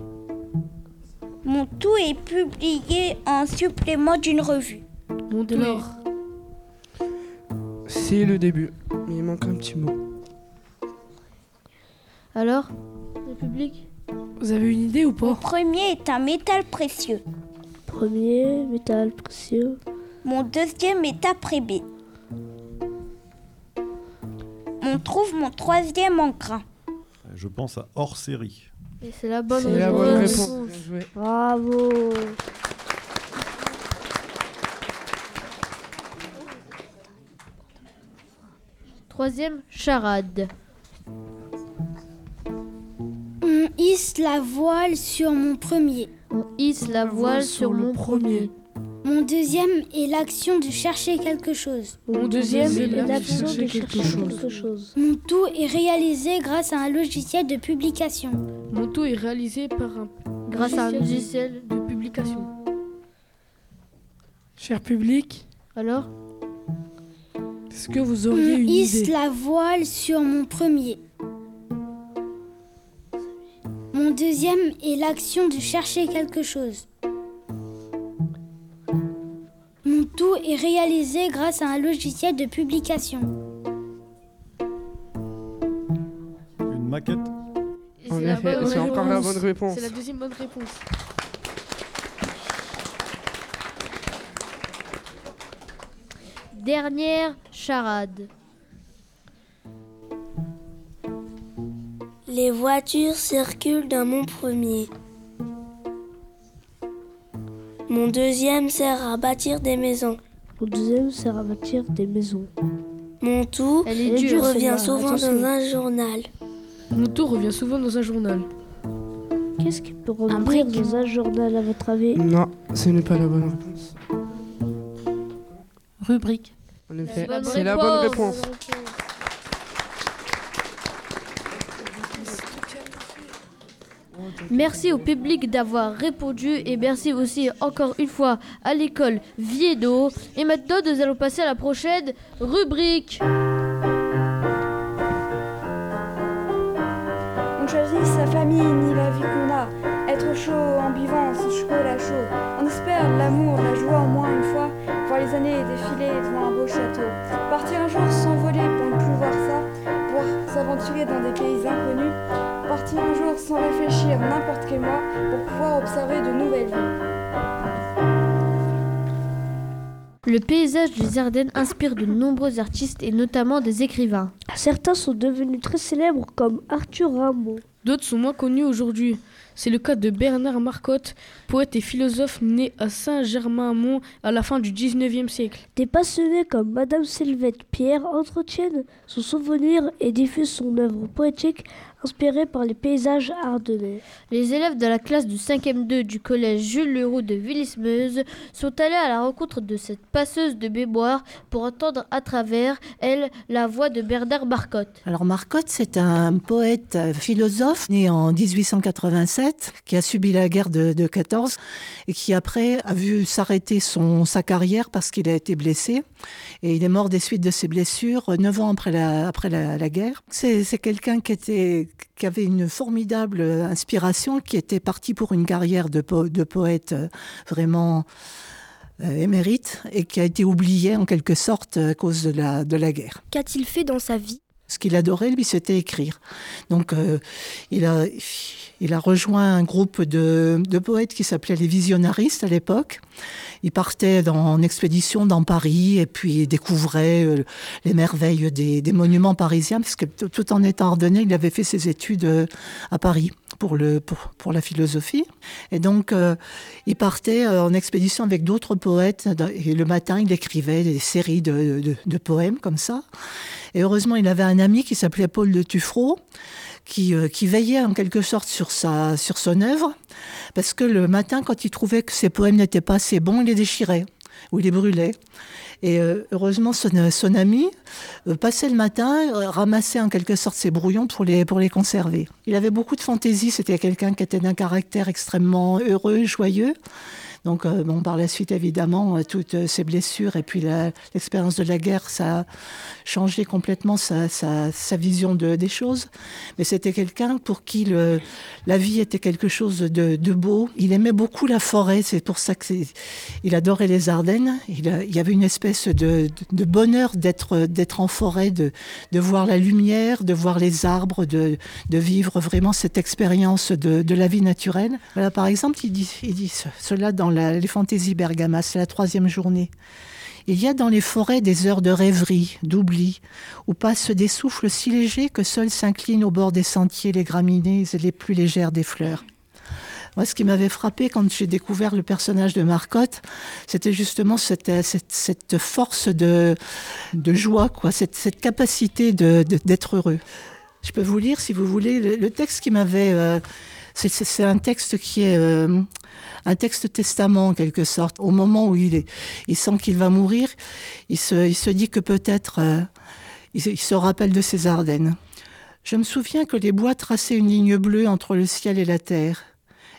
Mon tout est publié en supplément d'une revue. Mon De l'or. C'est le début. Mais il manque un petit mot. Alors Le public Vous avez une idée ou Mon pas premier est un métal précieux. Premier, métal précieux. Mon deuxième est après B. On trouve mon troisième en grain. Je pense à hors série. Et c'est la bonne la bonne réponse. Bravo Troisième charade. On hisse la voile sur mon premier. On hisse la voile sur mon premier. Mon deuxième est l'action de chercher quelque chose. Mon deuxième est l'action de chercher quelque chose. Mon tout est réalisé grâce à un logiciel de publication. Mon tout est réalisé par un Grâce à un logiciel de publication. Cher public, Alors est-ce que vous On auriez une hisse idée? la voile sur mon premier. Mon deuxième est l'action de chercher quelque chose. Mon tout est réalisé grâce à un logiciel de publication. Une maquette En c'est effet, encore la bonne réponse. C'est la deuxième bonne réponse. Dernière charade. Les voitures circulent dans mon premier. Mon deuxième sert à bâtir des maisons. Mon deuxième sert à bâtir des maisons. Mon tout dure, revient souvent attention. dans un journal. Mon tour revient souvent dans un journal. Qu'est-ce qui peut revenir dans un journal à votre avis? Non, ce n'est pas la bonne réponse. Rubrique. En effet, bonne c'est la bonne réponse. réponse. Merci au public d'avoir répondu et merci aussi encore une fois à l'école Viedo. Et maintenant, nous allons passer à la prochaine rubrique. On choisit sa famille ni la vie qu'on a. Être chaud en buvant son chocolat chaud. On espère l'amour, la joie au moins une fois. Voir les années défiler devant un beau château. Partir un jour s'envoler pour ne plus voir ça. Pouvoir s'aventurer dans des pays inconnus. Partir un jour sans réfléchir n'importe quel mois pour pouvoir observer de nouvelles vies. Le paysage des Ardennes inspire de nombreux artistes et notamment des écrivains. Certains sont devenus très célèbres comme Arthur Rimbaud. D'autres sont moins connus aujourd'hui. C'est le cas de Bernard Marcotte, poète et philosophe né à Saint-Germain-Mont à la fin du 19e siècle. Des passionnés comme Madame Sylvette Pierre entretiennent son souvenir et diffusent son œuvre poétique inspirée par les paysages ardennais. Les élèves de la classe du 5e 2 du collège Jules Leroux de Villismeuse sont allés à la rencontre de cette passeuse de mémoire pour entendre à travers elle la voix de Bernard Marcotte. Alors Marcotte, c'est un poète euh, philosophe né en 1887 qui a subi la guerre de, de 14 et qui après a vu s'arrêter son sa carrière parce qu'il a été blessé et il est mort des suites de ses blessures euh, neuf ans après la guerre. C'est quelqu'un qui avait une formidable euh, inspiration, qui était parti pour une carrière de, de poète euh, vraiment émérite et qui a été oublié en quelque sorte à cause de la, de la guerre. Qu'a-t-il fait dans sa vie? Ce qu'il adorait, lui, c'était écrire. Donc, euh, il, a, il a rejoint un groupe de, de poètes qui s'appelait les visionnaristes à l'époque. Il partait en expédition dans Paris et puis découvrait euh, les merveilles des, des monuments parisiens, parce que t- tout en étant ardennais, il avait fait ses études euh, à Paris pour, le, pour, pour la philosophie. Et donc, euh, il partait euh, en expédition avec d'autres poètes et le matin, il écrivait des séries de, de, poèmes comme ça. Et heureusement, il avait un ami qui s'appelait Paul de Tuffreau, qui, euh, qui veillait en quelque sorte sur, sa, sur son œuvre, parce que le matin, quand il trouvait que ses poèmes n'étaient pas assez bons, il les déchirait ou il les brûlait. Et euh, heureusement, son, son ami euh, passait le matin, euh, ramassait en quelque sorte ses brouillons pour les, pour les conserver. Il avait beaucoup de fantaisie, c'était quelqu'un qui était d'un caractère extrêmement heureux, joyeux. Donc, euh, bon, par la suite, évidemment, euh, toutes euh, ces blessures et puis l'expérience de la guerre, ça a changé complètement sa, vision de, des choses. Mais c'était quelqu'un pour qui la vie était quelque chose de, beau. Il aimait beaucoup la forêt, c'est pour ça qu'il adorait les Ardennes. Il, y avait une espèce de, bonheur d'être en forêt, de, voir la lumière, de voir les arbres, de, vivre vraiment cette expérience de, la vie naturelle. Par exemple, il dit, il dit ce- cela dans les fantaisies bergamas, c'est la troisième journée. Il y a dans les forêts des heures de rêverie, d'oubli, où passent des souffles si légers que seuls s'inclinent au bord des sentiers les graminées et les plus légères des fleurs. Moi, ce qui m'avait frappé quand j'ai découvert le personnage de Marcotte, c'était justement cette, force de, joie, quoi, cette, capacité d'être heureux. Je peux vous lire, si vous voulez, le, texte qui m'avait... euh, c'est un texte qui est euh, un texte testament en quelque sorte. Au moment où il, est, sent qu'il va mourir, il se, dit que peut-être euh, il, se- rappelle de ses Ardennes. Je me souviens que les bois traçaient une ligne bleue entre le ciel et la terre,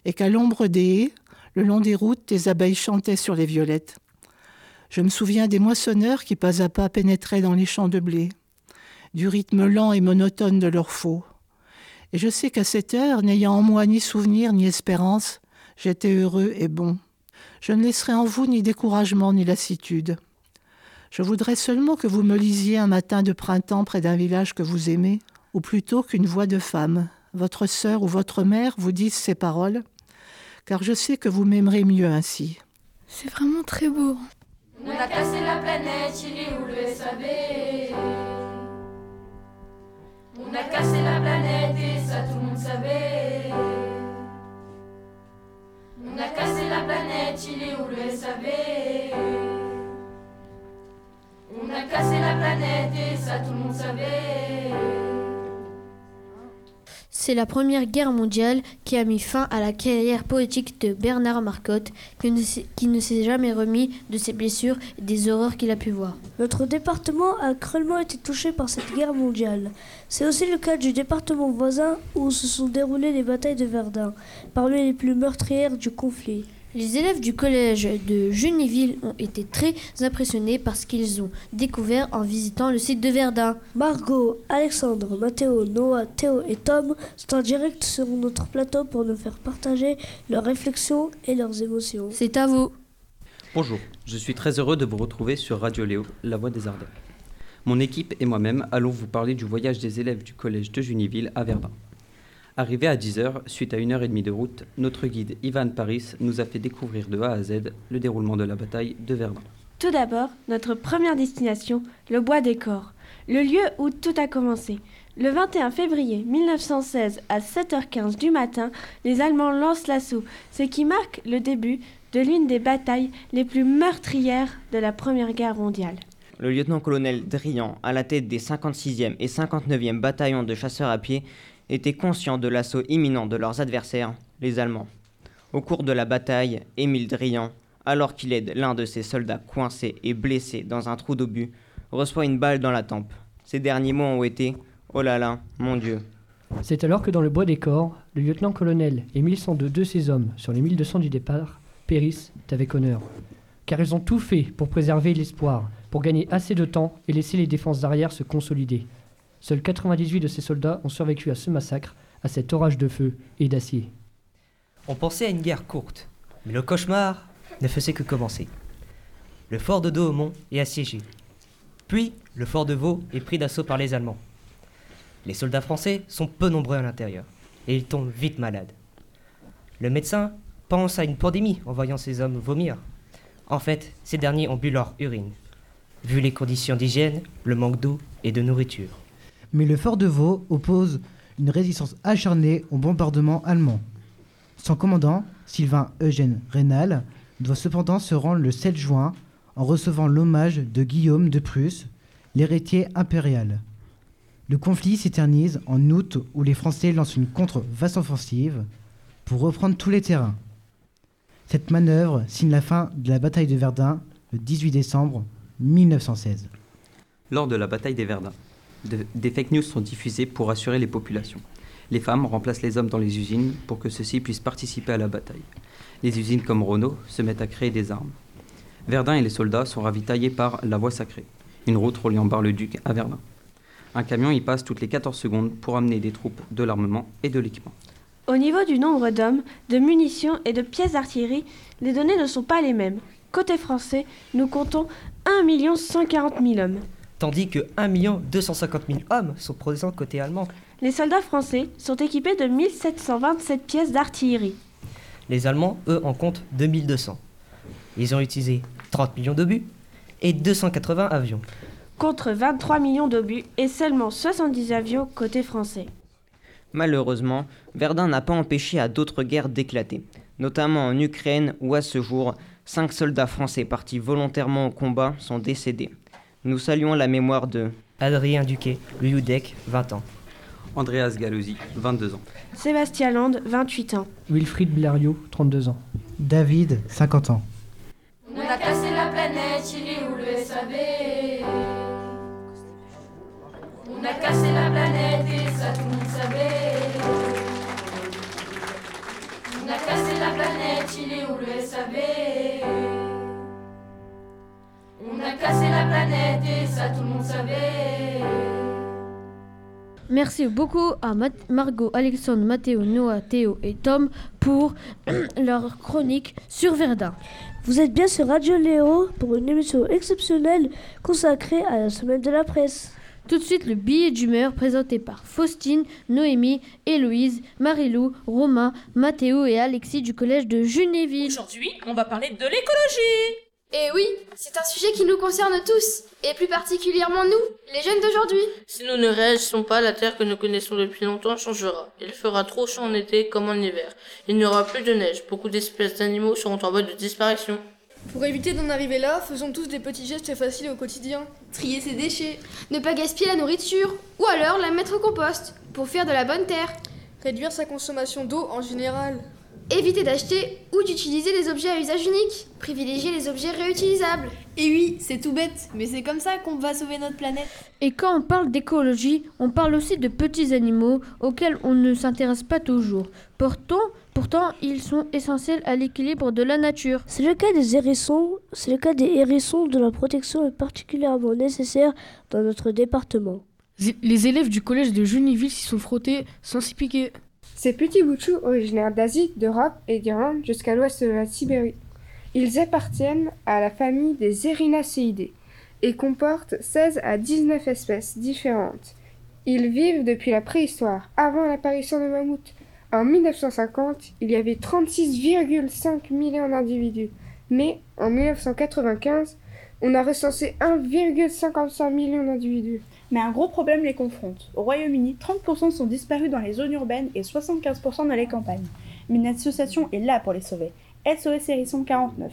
et qu'à l'ombre des haies, le long des routes, des abeilles chantaient sur les violettes. Je me souviens des moissonneurs qui pas à pas pénétraient dans les champs de blé, du rythme lent et monotone de leur faux. Et je sais qu'à cette heure, n'ayant en moi ni souvenir ni espérance, j'étais heureux et bon. Je ne laisserai en vous ni découragement ni lassitude. Je voudrais seulement que vous me lisiez un matin de printemps près d'un village que vous aimez, ou plutôt qu'une voix de femme, votre sœur ou votre mère vous dise ces paroles, car je sais que vous m'aimerez mieux ainsi. C'est vraiment très beau. On a cassé la planète, Chili ou le SAV. On a cassé la planète et ça tout le monde savait. On a cassé la planète il est où le SAV On a cassé la planète et ça tout le monde savait. C'est la Première Guerre mondiale qui a mis fin à la carrière poétique de Bernard Marcotte, qui ne s'est- jamais remis de ses blessures et des horreurs qu'il a pu voir. Notre département a cruellement été touché par cette guerre mondiale. C'est aussi le cas du département voisin où se sont déroulées les batailles de Verdun, parmi les plus meurtrières du conflit. Les élèves du collège de Junéville ont été très impressionnés par ce qu'ils ont découvert en visitant le site de Verdun. Margot, Alexandre, Mathéo, Noah, Théo et Tom sont en direct sur notre plateau pour nous faire partager leurs réflexions et leurs émotions. C'est à vous. Bonjour, je suis très heureux de vous retrouver sur Radio Léo, la voix des Ardennes. Mon équipe et moi-même allons vous parler du voyage des élèves du collège de Junyville à Verdun. Arrivé à 10h, suite à une heure et demie de route, notre guide Ivan Paris nous a fait découvrir de A à Z le déroulement de la bataille de Verdun. Tout d'abord, notre première destination, le Bois des Corps, le lieu où tout a commencé. Le 21 février 1916 à 7h15 du matin, les Allemands lancent l'assaut, ce qui marque le début de l'une des batailles les plus meurtrières de la Première Guerre mondiale. Le lieutenant-colonel Drian, à la tête des 56e et 59e bataillons de chasseurs à pied, était conscient de l'assaut imminent de leurs adversaires, les Allemands. Au cours de la bataille, Émile Drian, alors qu'il aide l'un de ses soldats coincé et blessé dans un trou d'obus, reçoit une balle dans la tempe. Ses derniers mots ont été Oh là là, mon Dieu. C'est alors que dans le bois des corps, le lieutenant-colonel et 1102 de ses hommes sur les 1200 du départ périssent avec honneur. Car ils ont tout fait pour préserver l'espoir, pour gagner assez de temps et laisser les défenses arrière se consolider. Seuls 98 de ces soldats ont survécu à ce massacre, à cet orage de feu et d'acier. On pensait à une guerre courte, mais le cauchemar ne faisait que commencer. Le fort de Douaumont est assiégé. Puis, le fort de Vaux est pris d'assaut par les Allemands. Les soldats français sont peu nombreux à l'intérieur, et ils tombent vite malades. Le médecin pense à une pandémie en voyant ces hommes vomir. En fait, ces derniers ont bu leur urine. Vu les conditions d'hygiène, le manque d'eau et de nourriture. Mais le fort de Vaux oppose une résistance acharnée au bombardement allemand. Son commandant, Sylvain Eugène Rénal, doit cependant se rendre le 7 juin en recevant l'hommage de Guillaume de Prusse, l'héritier impérial. Le conflit s'éternise en août où les Français lancent une contre-vaste offensive pour reprendre tous les terrains. Cette manœuvre signe la fin de la bataille de Verdun le 18 décembre 1916. Lors de la bataille des Verdun, de- des fake news sont diffusées pour rassurer les populations. Les femmes remplacent les hommes dans les usines pour que ceux-ci puissent participer à la bataille. Les usines comme Renault se mettent à créer des armes. Verdun et les soldats sont ravitaillés par la Voie Sacrée, une route reliant Bar-le-Duc à Verdun. Un camion y passe toutes les 14 secondes pour amener des troupes, de l'armement et de l'équipement. Au niveau du nombre d'hommes, de munitions et de pièces d'artillerie, les données ne sont pas les mêmes. Côté français, nous comptons 1 140 000 hommes. Tandis que 1 250 000 hommes sont présents côté allemand. Les soldats français sont équipés de 1727 pièces d'artillerie. Les Allemands, eux, en comptent 2200. Ils ont utilisé 30 millions d'obus et 280 avions. contre 23 millions d'obus et seulement 70 avions côté français. Malheureusement, Verdun n'a pas empêché à d'autres guerres d'éclater, notamment en Ukraine où à ce jour, cinq soldats français partis volontairement au combat sont décédés. Nous saluons la mémoire de Adrien Duquet, Luludek, 20 ans. Andreas Galozzi, 22 ans. Sébastien Land, 28 ans. Wilfried Blériot, 32 ans. David, 50 ans. On a cassé la planète, il est où le SAV On a cassé la planète et ça tout le monde savait. On a cassé la planète, il est où le SAV On a cassé la planète et ça tout le monde savait. Merci beaucoup à Mat- Margot, Alexandre, Mathéo, Noah, Théo et Tom pour leur chronique sur Verdun. Vous êtes bien sur Radio Léo pour une émission exceptionnelle consacrée à la semaine de la presse. Tout de suite, le billet d'humeur présenté par Faustine, Noémie, Héloïse, Marilou, Romain, Mathéo et Alexis du collège de Junéville. Aujourd'hui, on va parler de l'écologie. Et oui, c'est un sujet qui nous concerne tous, et plus particulièrement nous, les jeunes d'aujourd'hui. Si nous ne réagissons pas, la Terre que nous connaissons depuis longtemps changera. Il fera trop chaud en été comme en hiver. Il n'y aura plus de neige. Beaucoup d'espèces d'animaux seront en voie de disparition. Pour éviter d'en arriver là, faisons tous des petits gestes faciles au quotidien. Trier ses déchets. Ne pas gaspiller la nourriture, ou alors la mettre au compost, pour faire de la bonne terre. Réduire sa consommation d'eau en général. Éviter d'acheter ou d'utiliser des objets à usage unique. Privilégier les objets réutilisables. Et oui, c'est tout bête, mais c'est comme ça qu'on va sauver notre planète. Et quand on parle d'écologie, on parle aussi de petits animaux auxquels on ne s'intéresse pas toujours. Pourtant, pourtant, ils sont essentiels à l'équilibre de la nature. C'est le cas des hérissons. C'est le cas des hérissons dont la protection est particulièrement nécessaire dans notre département. Les élèves du collège de Juniville s'y sont frottés sans s'y piquer. Ces petits bouts originaires d'Asie, d'Europe et d'Irlande jusqu'à l'ouest de la Sibérie. Ils appartiennent à la famille des Erinaceidae et comportent 16 à 19 espèces différentes. Ils vivent depuis la préhistoire, avant l'apparition de mammouths. En 1950, il y avait 36,5 millions d'individus, mais en 1995, on a recensé 1,55 million d'individus. Mais un gros problème les confronte. Au Royaume-Uni, 30% sont disparus dans les zones urbaines et 75% dans les campagnes. Mais une association est là pour les sauver. SOS Hérisson 49.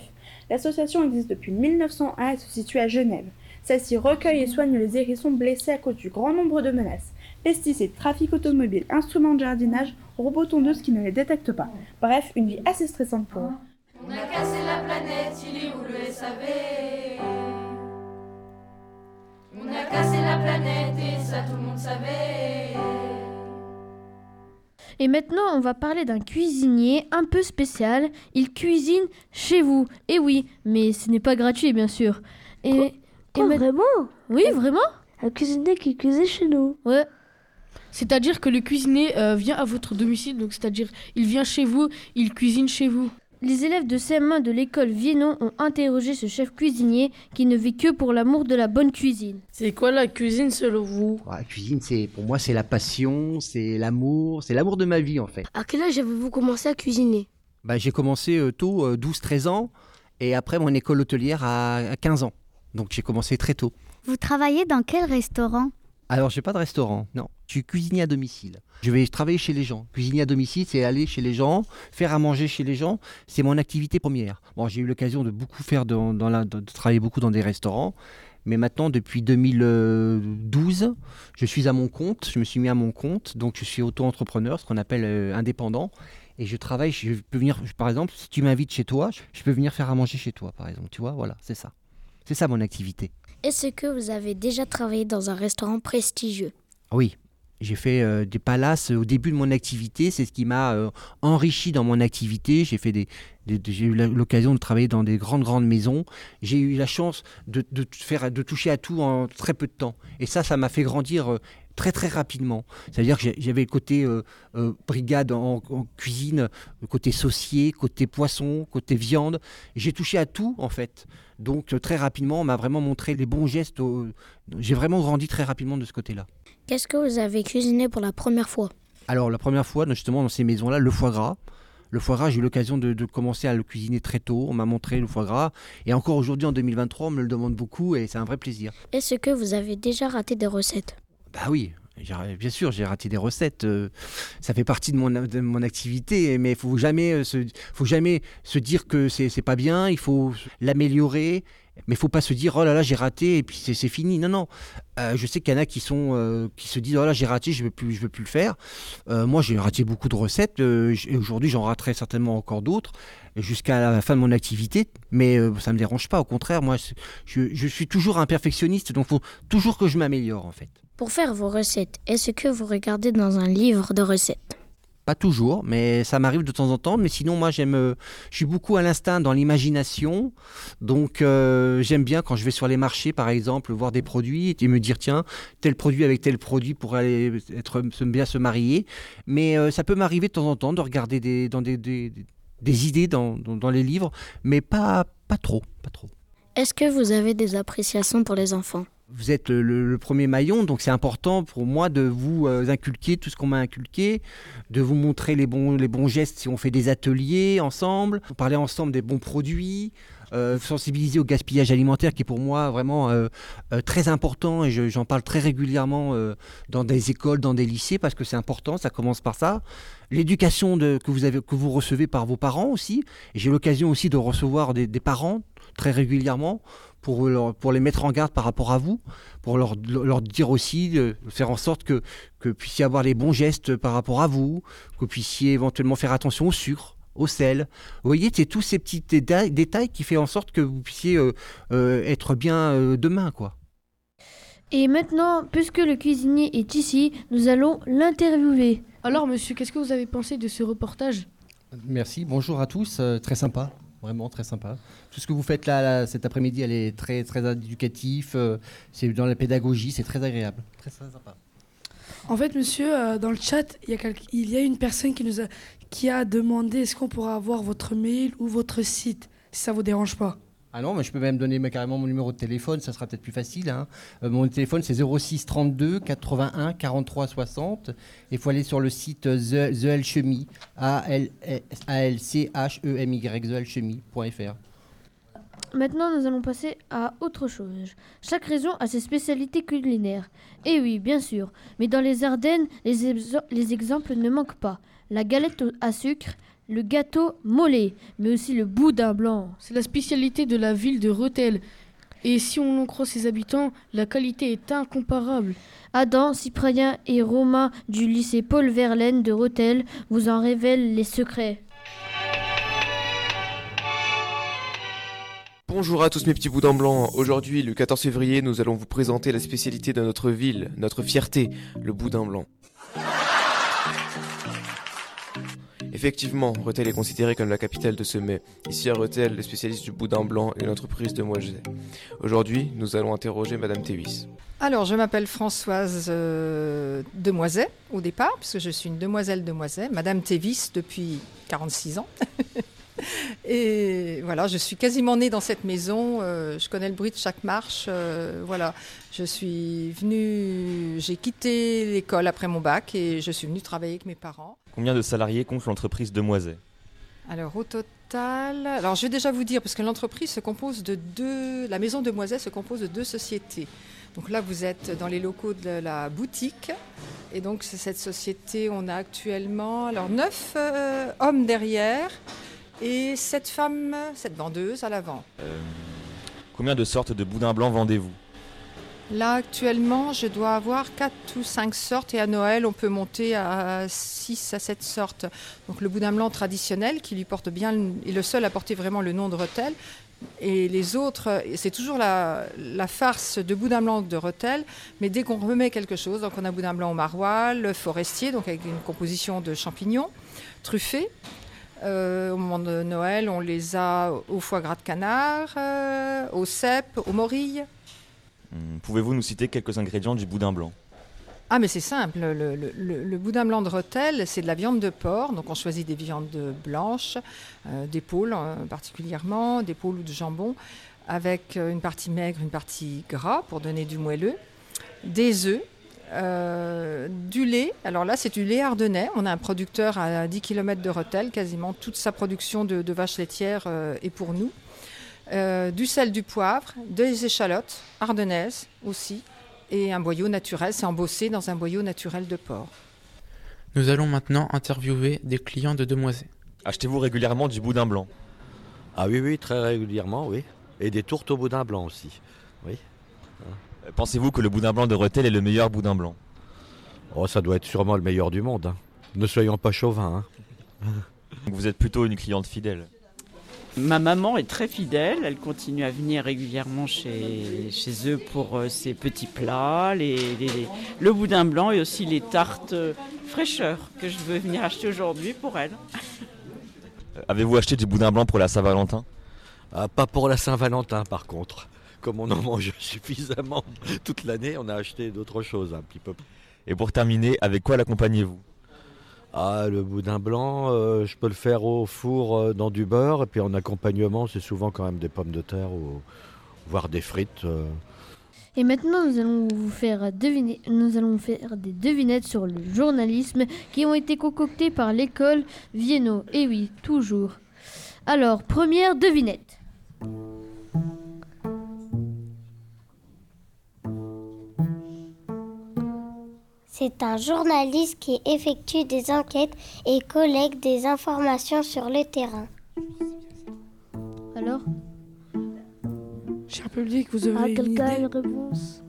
L'association existe depuis 1901 et se situe à Genève. Celle-ci recueille et soigne les hérissons blessés à cause du grand nombre de menaces. Pesticides, trafic automobile, instruments de jardinage, robots tondeuses qui ne les détectent pas. Bref, une vie assez stressante pour eux. On a cassé la planète, il est où le SAV On a cassé la planète et ça tout le monde savait. Et maintenant, on va parler d'un cuisinier un peu spécial. Il cuisine chez vous. Et oui, mais ce n'est pas gratuit, bien sûr. Et, Quoi, vraiment Oui, vraiment Un cuisinier qui cuisine chez nous. Ouais. C'est-à-dire que le cuisinier euh, vient à votre domicile, donc c'est-à-dire il vient chez vous, il cuisine chez vous. Les élèves de CM1 de l'école Viennon ont interrogé ce chef cuisinier qui ne vit que pour l'amour de la bonne cuisine. C'est quoi la cuisine selon vous? La cuisine, c'est pour moi, c'est la passion, c'est l'amour, c'est l'amour de ma vie en fait. À quel âge avez-vous commencé à cuisiner? Bah, j'ai commencé euh, tôt, euh, 12-13 ans, et après mon école hôtelière à, à 15 ans. Donc j'ai commencé très tôt. Vous travaillez dans quel restaurant? Alors j'ai pas de restaurant, non. Je suis cuisinier à domicile. Je vais travailler chez les gens. Cuisinier à domicile, c'est aller chez les gens, faire à manger chez les gens. C'est mon activité première. Bon, j'ai eu l'occasion de beaucoup faire dans, de travailler beaucoup dans des restaurants. Mais maintenant, depuis 2012, je suis à mon compte. Je me suis mis à mon compte. Donc, je suis auto-entrepreneur, ce qu'on appelle euh, indépendant. Et je travaille. Je peux venir, par exemple, si tu m'invites chez toi, je peux venir faire à manger chez toi, par exemple. Tu vois, voilà, c'est ça. C'est ça mon activité. Est-ce que vous avez déjà travaillé dans un restaurant prestigieux? Oui, j'ai fait euh, des palaces au début de mon activité. C'est ce qui m'a euh, enrichi dans mon activité. J'ai fait des, j'ai eu l'occasion de travailler dans des grandes grandes maisons. J'ai eu la chance de, faire, de toucher à tout en très peu de temps. Et ça, ça m'a fait grandir. euh, Très très rapidement. C'est-à-dire que j'avais le côté euh, euh, brigade en, en cuisine, le côté saucier, côté poisson, côté viande. J'ai touché à tout en fait. Donc euh, très rapidement, on m'a vraiment montré les bons gestes. au- J'ai vraiment grandi très rapidement de ce côté-là. Qu'est-ce que vous avez cuisiné pour la première fois? Alors la première fois, justement, dans ces maisons-là, le foie gras. Le foie gras, j'ai eu l'occasion de, de commencer à le cuisiner très tôt. On m'a montré le foie gras. Et encore aujourd'hui, en 2023, on me le demande beaucoup et c'est un vrai plaisir. Est-ce que vous avez déjà raté des recettes? Bah oui, bien sûr, j'ai raté des recettes. euh, ça fait partie de mon, de mon activité, mais il faut jamais euh, se, faut jamais se dire que c'est pas bien. Il faut l'améliorer, mais il faut pas se dire oh là là j'ai raté et puis c'est fini. Non non. Euh, je sais qu'il y en a qui sont euh, qui se disent oh là j'ai raté, je veux plus je veux plus le faire. Euh, moi j'ai raté beaucoup de recettes euh, aujourd'hui j'en raterai certainement encore d'autres jusqu'à la fin de mon activité, mais ça me dérange pas. Au contraire, moi je, je suis toujours un perfectionniste, donc faut toujours que je m'améliore en fait. Pour faire vos recettes, est-ce que vous regardez dans un livre de recettes? Pas toujours, mais ça m'arrive de temps en temps. Mais sinon, moi, j'aime, euh, je suis beaucoup à l'instinct dans l'imagination. Donc, euh, j'aime bien quand je vais sur les marchés, par exemple, voir des produits et me dire tiens, tel produit avec tel produit pourrait aller être bien se marier. Mais euh, ça peut m'arriver de temps en temps de regarder des, dans des, des, des idées dans, dans, dans les livres, mais pas, pas trop, pas trop. Est-ce que vous avez des appréciations pour les enfants? Vous êtes le, premier maillon, donc c'est important pour moi de vous euh, inculquer tout ce qu'on m'a inculqué, de vous montrer les bons, les bons gestes si on fait des ateliers ensemble, parler ensemble des bons produits, euh, sensibiliser au gaspillage alimentaire qui est pour moi vraiment euh, euh, très important et je- j'en parle très régulièrement dans des écoles, dans des lycées parce que c'est important, ça commence par ça. L'éducation que, vous que vous recevez par vos parents aussi. J'ai l'occasion aussi de recevoir des parents très régulièrement pour, leur- pour les mettre en garde par rapport à vous, pour leur, leur dire aussi, de faire en sorte que, que vous puissiez avoir les bons gestes par rapport à vous, que vous puissiez éventuellement faire attention au sucre, au sel. Vous voyez, c'est tous ces petits détails, détails qui font en sorte que vous puissiez euh, euh, être bien euh, demain, quoi. Et maintenant, puisque le cuisinier est ici, nous allons l'interviewer. Alors, monsieur, qu'est-ce que vous avez pensé de ce reportage? Merci, bonjour à tous, euh, très sympa, vraiment très sympa. Tout ce que vous faites là, là, cet après-midi, elle est très très éducatif, euh, c'est dans la pédagogie, c'est très agréable, très très sympa. En fait, monsieur, euh, dans le chat, il y, a il y a une personne qui nous a, qui a demandé est-ce qu'on pourra avoir votre mail ou votre site, si ça vous dérange pas. Ah non, mais je peux même donner mais carrément mon numéro de téléphone, ça sera peut-être plus facile. hein. Euh, mon téléphone c'est 06 32 81 43 60. Il faut aller sur le site euh, The, The Alchemy. Maintenant, nous allons passer à autre chose. Chaque région a ses spécialités culinaires. Et oui, bien sûr, mais dans les Ardennes, les, exemples ne manquent pas. La galette à sucre, le gâteau mollet, mais aussi le boudin blanc. C'est la spécialité de la ville de Rethel. Et si on en croit ses habitants, la qualité est incomparable. Adam, Cyprien et Romain du lycée Paul Verlaine de Rethel vous en révèlent les secrets. Bonjour à tous mes petits boudins blancs. Aujourd'hui, le 14 février, nous allons vous présenter la spécialité de notre ville, notre fierté, le boudin blanc. Effectivement, Rethel est considérée comme la capitale de ce mets. Ici à Rethel, les spécialistes du boudin blanc est l'entreprise de Moiset. Aujourd'hui, nous allons interroger Madame Thévis. Alors, je m'appelle Françoise euh, Demoiset au départ, puisque je suis une demoiselle Demoiset, Madame Thévis depuis 46 ans. Et voilà, je suis quasiment née dans cette maison. euh, je connais le bruit de chaque marche. euh, voilà, je suis venue, j'ai quitté l'école après mon bac et je suis venue travailler avec mes parents. Combien de salariés compte l'entreprise Demoiset Alors au total, alors je vais déjà vous dire parce que l'entreprise se compose de deux, la maison de Moiset se compose de deux sociétés. Donc là vous êtes dans les locaux de la boutique et donc c'est cette société on a actuellement alors neuf euh, hommes derrière et sept femmes, sept vendeuses à l'avant. Euh, Combien de sortes de boudins blancs vendez-vous? Là actuellement je dois avoir quatre ou cinq sortes et à Noël on peut monter à 6 à 7 sortes. Donc le boudin blanc traditionnel qui lui porte bien est le seul à porter vraiment le nom de Rethel. Et les autres, c'est toujours la, la farce de boudin blanc de Rethel, mais dès qu'on remet quelque chose, donc on a boudin blanc au maroilles, forestier, donc avec une composition de champignons, truffés. Euh, au moment de Noël, on les a au foie gras de canard, euh, au cèpe, aux morilles. Hum, Pouvez-vous nous citer quelques ingrédients du boudin blanc? Ah mais c'est simple, le, le- le- le boudin blanc de Rethel, c'est de la viande de porc, donc on choisit des viandes blanches, euh, d'épaule euh, particulièrement, d'épaule ou de jambon, avec une partie maigre, une partie gras pour donner du moelleux, des œufs, euh, du lait, alors là c'est du lait ardennais, on a un producteur à 10 km de Rethel, quasiment toute sa production de, de vaches laitières euh, est pour nous. Euh, du sel, du poivre, des échalotes ardennaises aussi, et un boyau naturel, c'est embossé dans un boyau naturel de porc. Nous allons maintenant interviewer des clients de Demoiselles. Achetez-vous régulièrement du boudin blanc? Ah oui, oui, très régulièrement, oui. Et des tourtes au boudin blanc aussi. Oui. Pensez-vous que le boudin blanc de Rethel est le meilleur boudin blanc? Oh, ça doit être sûrement le meilleur du monde. hein. Ne soyons pas chauvins. hein. Vous êtes plutôt une cliente fidèle. Ma maman est très fidèle, elle continue à venir régulièrement chez, chez eux pour euh, ses petits plats, les, les- les- le boudin blanc et aussi les tartes euh, fraîcheur que je veux venir acheter aujourd'hui pour elle. Avez-vous acheté du boudin blanc pour la Saint-Valentin? Ah, pas pour la Saint-Valentin, par contre. Comme on en mange suffisamment toute l'année, on a acheté d'autres choses un petit peu. Et pour terminer, avec quoi l'accompagnez-vous? Ah, le boudin blanc, euh, je peux le faire au four euh, dans du beurre. Et puis en accompagnement, c'est souvent quand même des pommes de terre ou voire des frites. euh. Et maintenant, nous allons vous faire deviner, nous allons faire des devinettes sur le journalisme qui ont été concoctées par l'école Vienno. Et oui, toujours. Alors, première devinette. C'est un journaliste qui effectue des enquêtes et collecte des informations sur le terrain. Alors? Cher public, vous avez Ah, une idée une réponse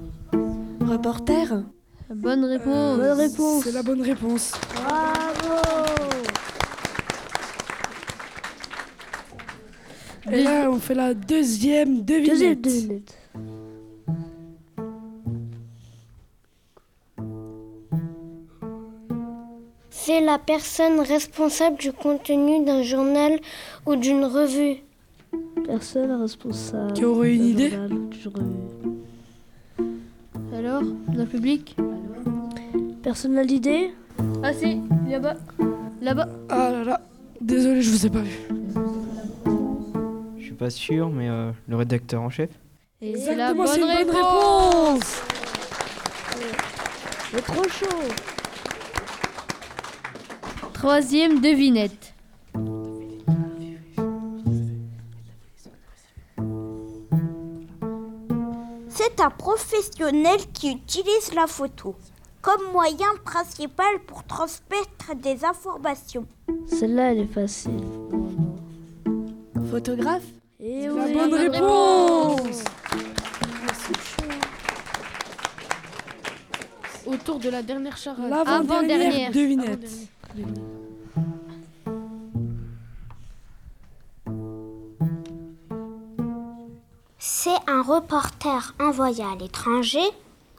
Reporter? Bonne réponse. Bonne réponse. C'est la bonne réponse. Bravo Et là, on fait la deuxième devinette. Deuxième devinette. C'est la personne responsable du contenu d'un journal ou d'une revue. Personne responsable. Qui aurait une idée journal, d'une revue. Alors, le public? Personne n'a d'idée? Ah si, là-bas. Là-bas. Ah là là, désolé, je vous ai pas vu. Je suis pas sûr, mais euh, le rédacteur en chef. Et c'est la bonne, Exactement, c'est une bonne réponse. réponse. C'est trop chaud Troisième devinette. C'est un professionnel qui utilise la photo comme moyen principal pour transmettre des informations. Celle-là, elle est facile. Photographe? Et La oui, bonne réponse. Autour de la dernière charade. L'avant-dernière Avant-dernière. devinette. C'est un reporter envoyé à l'étranger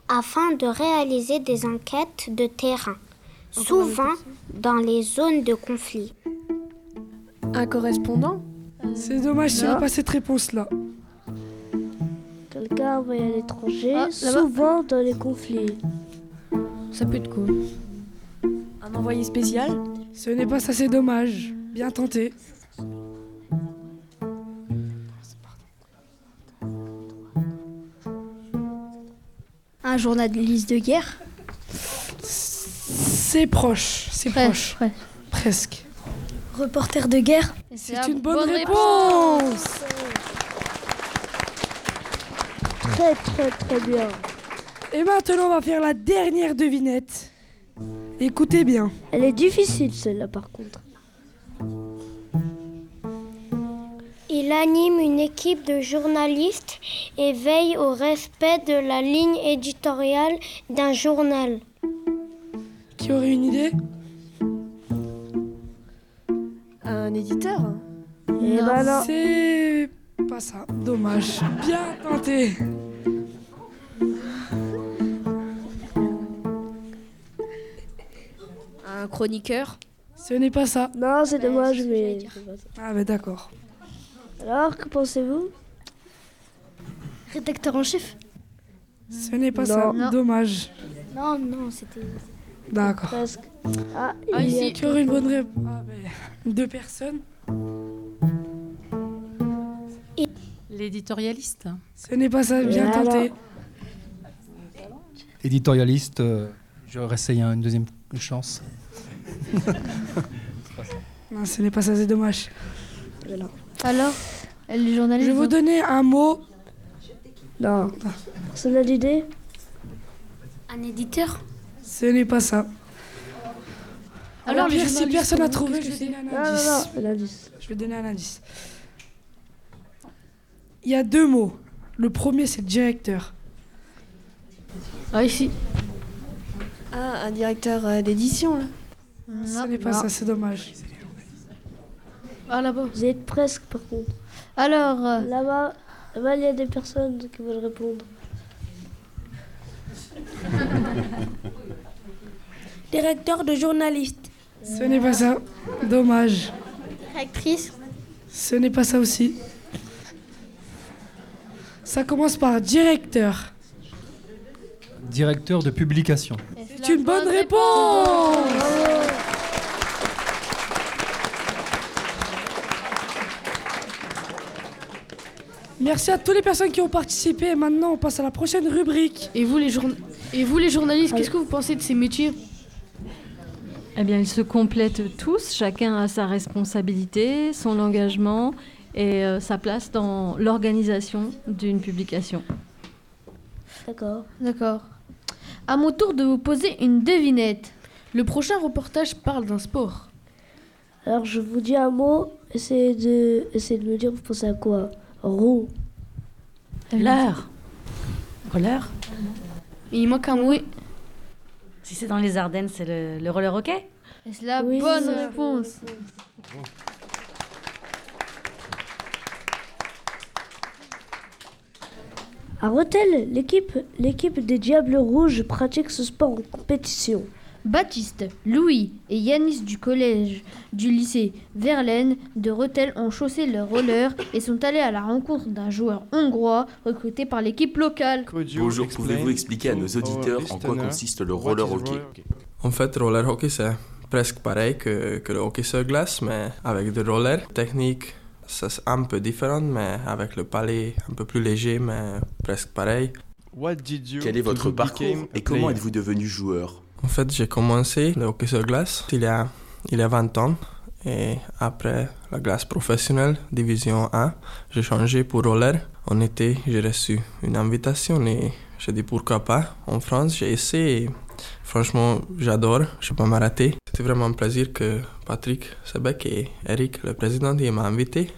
afin de réaliser des enquêtes de terrain, souvent dans les zones de conflit. Un correspondant C'est dommage s'il n'y avait pas cette réponse-là. Quelqu'un envoyé à l'étranger, Ah, souvent dans les conflits. Ça peut être cool. Un envoyé spécial Ce n'est pas ça, c'est dommage. Bien tenté. Un journaliste de guerre C'est proche, c'est proche. presque. Presque. Reporter de guerre C'est une bonne, réponse. Très, très, très bien. Et maintenant, on va faire la dernière devinette. Écoutez bien. Elle est difficile, celle-là, par contre. Il anime une équipe de journalistes et veille au respect de la ligne éditoriale d'un journal. Qui aurait une idée? Un éditeur Et ben non. C'est pas ça. Dommage. Bien tenté. Un chroniqueur Ce n'est pas ça. Non, c'est dommage, mais. Ah, mais d'accord. Alors, que pensez-vous? Rédacteur en chef Ce n'est pas Non. ça. Non. Dommage. Non, non, c'était. D'accord. Presque. Ah, Ah, il y a une bonne réponse Ah, mais Deux personnes. L'éditorialiste. Ce n'est pas ça. Bien Et alors tenté. Éditorialiste, euh, je réessaye une deuxième chance. Non, ce n'est pas ça. C'est dommage. Alors, les Je journalistes. vais vous donner un mot. Non. Personne n'a d'idée Un éditeur Ce n'est pas ça. Alors, Alors, les si personne n'a trouvé, je vais donner un Non, indice. non. Je vais donner un indice. Il y a deux mots. Le premier, c'est directeur. Ah, ici. Ah, un directeur euh, d'édition, là Ce n'est pas ça, c'est dommage. Ah, là-bas. Vous êtes presque, par contre. Alors, euh, Là-bas, là-bas, il y a des personnes qui veulent répondre. Directeur de journaliste. Ce n'est pas ça. Dommage. Directrice Ce n'est pas ça aussi. Ça commence par directeur. Directeur de publication. C'est une bonne réponse. Merci à toutes les personnes qui ont participé. Maintenant, on passe à la prochaine rubrique. Et vous, les, journa- Et vous, les journalistes, qu'est-ce que vous pensez de ces métiers? Eh bien, ils se complètent tous. Chacun a sa responsabilité, son engagement et euh, sa place dans l'organisation d'une publication. D'accord. D'accord. À mon tour de vous poser une devinette. Le prochain reportage parle d'un sport. Alors je vous dis un mot, essayez de, essayez de me dire vous pensez à quoi? Roue. L'heure. Roller Il manque un mot. Si c'est dans les Ardennes, c'est le, le roller hockey? C'est la Oui, bonne réponse? À Rethel, l'équipe, l'équipe des Diables Rouges pratique ce sport en compétition. Baptiste, Louis et Yanis du collège du lycée Verlaine de Rethel ont chaussé leurs rollers et sont allés à la rencontre d'un joueur hongrois recruté par l'équipe locale. Bonjour, pouvez-vous expliquer à nos auditeurs en quoi consiste le roller hockey? En fait, roller hockey, c'est presque pareil que, que le hockey sur glace, mais avec des rollers. Technique, ça, c'est un peu différent, mais avec le palais un peu plus léger, mais presque pareil. Quel est votre parcours et comment êtes-vous devenu joueur? En fait, j'ai commencé le hockey sur glace il y a, il a 20 ans. Et après la glace professionnelle, division 1, j'ai changé pour roller. En été, j'ai reçu une invitation et j'ai dit pourquoi pas. En France, j'ai essayé. et Franchement, j'adore, je peux pas m'arrêter. C'était vraiment un plaisir que Patrick Sebec et Eric, le président, m'a invité.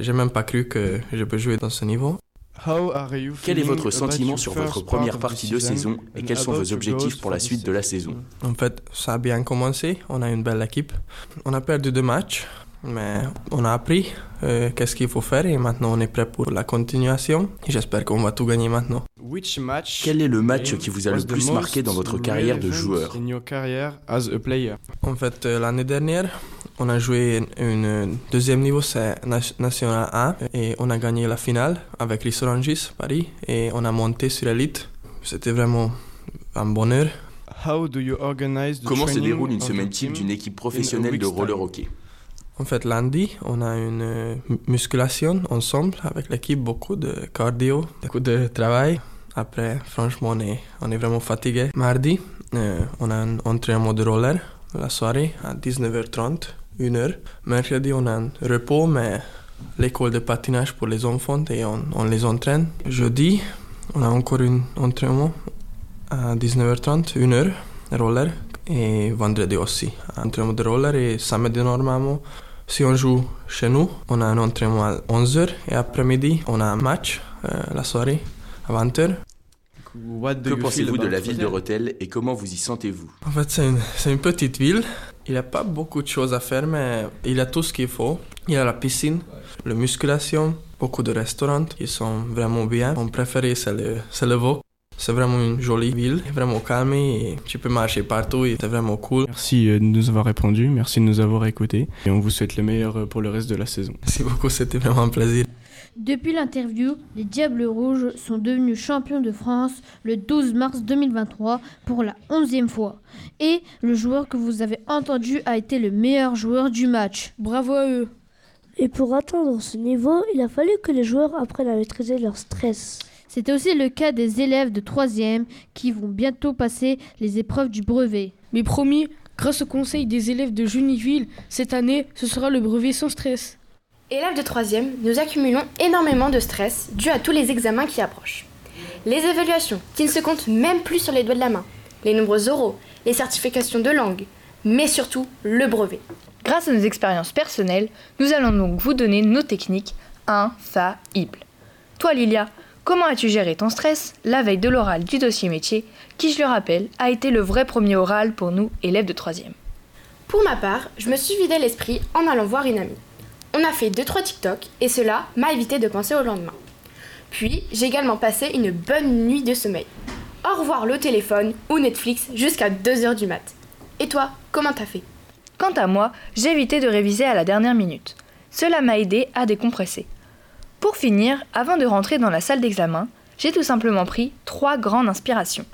J'ai même pas cru que je peux jouer dans ce niveau. Quel est votre sentiment sur votre première partie de saison et quels sont vos objectifs pour la suite de la saison? En fait, ça a bien commencé. On a une belle équipe. On a perdu deux matchs, mais on a appris euh, qu'est-ce qu'il faut faire et maintenant on est prêt pour la continuation. Et J'espère qu'on va tout gagner maintenant. Quel est le match qui vous a le plus marqué dans votre carrière de joueur? En fait, euh, l'année dernière, on a joué une deuxième niveau, c'est National 1, et on a gagné la finale avec les Orangis Paris, et on a monté sur l'élite. C'était vraiment un bonheur. Comment se déroule une semaine type d'une équipe professionnelle de roller hockey? En fait, lundi, on a une euh, mu- musculation ensemble avec l'équipe, beaucoup de cardio, beaucoup de travail. Après, franchement, on est, on est vraiment fatigué. Mardi, euh, on a un entraînement de roller la soirée à 19h30, 1h. Mercredi, on a un repos, mais l'école de patinage pour les enfants et on, on les entraîne. Jeudi, on a encore un entraînement à 19h30, 1h, roller. Et vendredi aussi, entraînement de roller. Et samedi, normalement, si on joue chez nous, on a un entraînement à 11h. Et après-midi, on a un match euh, la soirée à 20h. Que pensez-vous de la ville de Rethel et comment vous y sentez-vous? En fait, c'est une, c'est une petite ville. Il n'y a pas beaucoup de choses à faire, mais il a tout ce qu'il faut. Il y a la piscine, la musculation, beaucoup de restaurants qui sont vraiment bien. Mon préféré, c'est le, c'est le Vaux. C'est vraiment une jolie ville, vraiment calme et tu peux marcher partout et c'est vraiment cool. Merci euh, de nous avoir répondu, merci de nous avoir écoutés et on vous souhaite le meilleur euh, pour le reste de la saison. Merci beaucoup, c'était vraiment un plaisir. Depuis l'interview, les Diables Rouges sont devenus champions de France le 12 mars 2023 pour la 11e fois. Et le joueur que vous avez entendu a été le meilleur joueur du match. Bravo à eux. Et pour atteindre ce niveau, il a fallu que les joueurs apprennent à maîtriser leur stress. C'est aussi le cas des élèves de 3e qui vont bientôt passer les épreuves du brevet. Mais promis, grâce au conseil des élèves de Juniville, cette année, ce sera le brevet sans stress. Élèves de 3e, nous accumulons énormément de stress dû à tous les examens qui approchent. Les évaluations, qui ne se comptent même plus sur les doigts de la main, les nombreux oraux, les certifications de langue, mais surtout le brevet. Grâce à nos expériences personnelles, nous allons donc vous donner nos techniques infaillibles. Toi Lilia, comment as-tu géré ton stress la veille de l'oral du dossier métier, qui je le rappelle, a été le vrai premier oral pour nous, élèves de 3e Pour ma part, je me suis vidé l'esprit en allant voir une amie. On a fait 2-3 TikTok et cela m'a évité de penser au lendemain. Puis, j'ai également passé une bonne nuit de sommeil. Au revoir le téléphone ou Netflix jusqu'à 2h du mat. Et toi, comment t'as fait? Quant à moi, j'ai évité de réviser à la dernière minute. Cela m'a aidé à décompresser. Pour finir, avant de rentrer dans la salle d'examen, j'ai tout simplement pris trois grandes inspirations.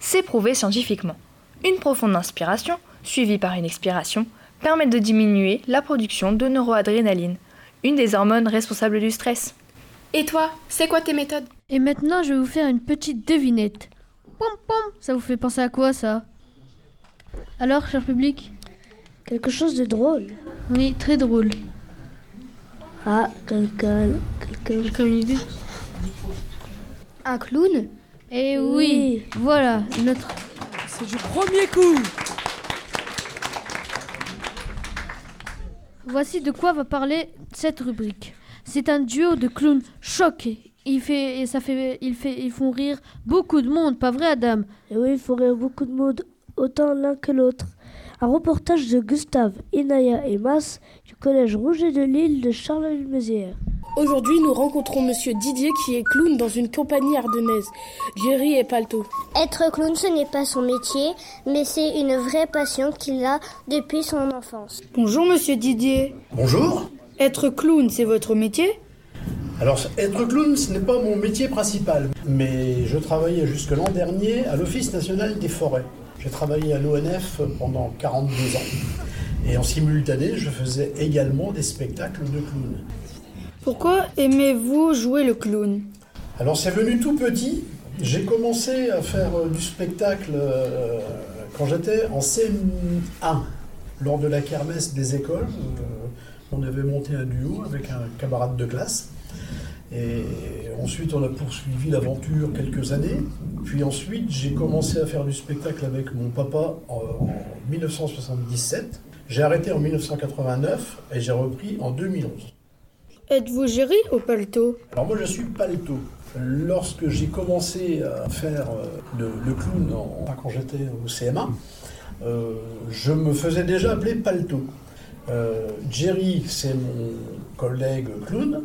C'est prouvé scientifiquement. Une profonde inspiration, suivie par une expiration, permet de diminuer la production de neuroadrénaline, une des hormones responsables du stress. Et toi, c'est quoi tes méthodes? Et maintenant, je vais vous faire une petite devinette. Pom pom, ça vous fait penser à quoi ça? Alors, cher public? Quelque chose de drôle. Oui, très drôle. Ah, quelqu'un. Quelqu'un a une idée Un clown? Eh oui, voilà, notre. C'est du premier coup Voici de quoi va parler cette rubrique. C'est un duo de clowns choc. Il fait, ça fait, il fait, ils font rire beaucoup de monde, pas vrai, Adam? Et oui, il faut rire beaucoup de monde, autant l'un que l'autre. Un reportage de Gustave, Inaya et Mas du collège Rouget de Lille de Charleville-Mézières. Aujourd'hui, nous rencontrons Monsieur Didier qui est clown dans une compagnie ardennaise, Jerry et Palto. Être clown, ce n'est pas son métier, mais c'est une vraie passion qu'il a depuis son enfance. Bonjour Monsieur Didier. Bonjour. Être clown, c'est votre métier? Alors, être clown, ce n'est pas mon métier principal, mais je travaillais jusque l'an dernier à l'Office national des forêts. J'ai travaillé à l'ONF pendant 42 ans. Et en simultané, je faisais également des spectacles de clown. Pourquoi aimez-vous jouer le clown? Alors c'est venu tout petit. J'ai commencé à faire euh, du spectacle euh, quand j'étais en CM1, lors de la kermesse des écoles. Euh, on avait monté un duo avec un camarade de classe. Et ensuite, on a poursuivi l'aventure quelques années. Puis ensuite, j'ai commencé à faire du spectacle avec mon papa en, en 1977. J'ai arrêté en 1989 et j'ai repris en 2011. Êtes-vous Jerry ou Palto Alors moi, je suis Palto. Lorsque j'ai commencé à faire euh, le, clown quand j'étais au CM1, euh, je me faisais déjà appeler Palto. Euh, Jerry, c'est mon collègue clown.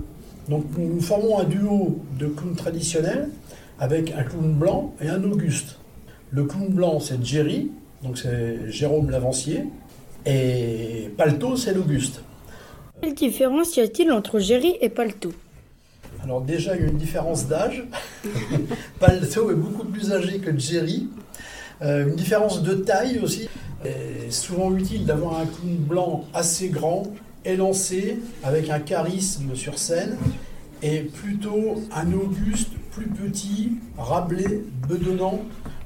Donc nous formons un duo de clowns traditionnels avec un clown blanc et un Auguste. Le clown blanc, c'est Jerry, donc c'est Jérôme Lavancier, et Palto, c'est l'Auguste. Quelle différence y a-t-il entre Jerry et Palto? Alors déjà, il y a une différence d'âge. Palto est beaucoup plus âgé que Jerry. Euh, une différence de taille aussi. Souvent utile d'avoir un clown blanc assez grand, élancé, avec un charisme sur scène, et plutôt un Auguste plus petit, rablé, bedonnant.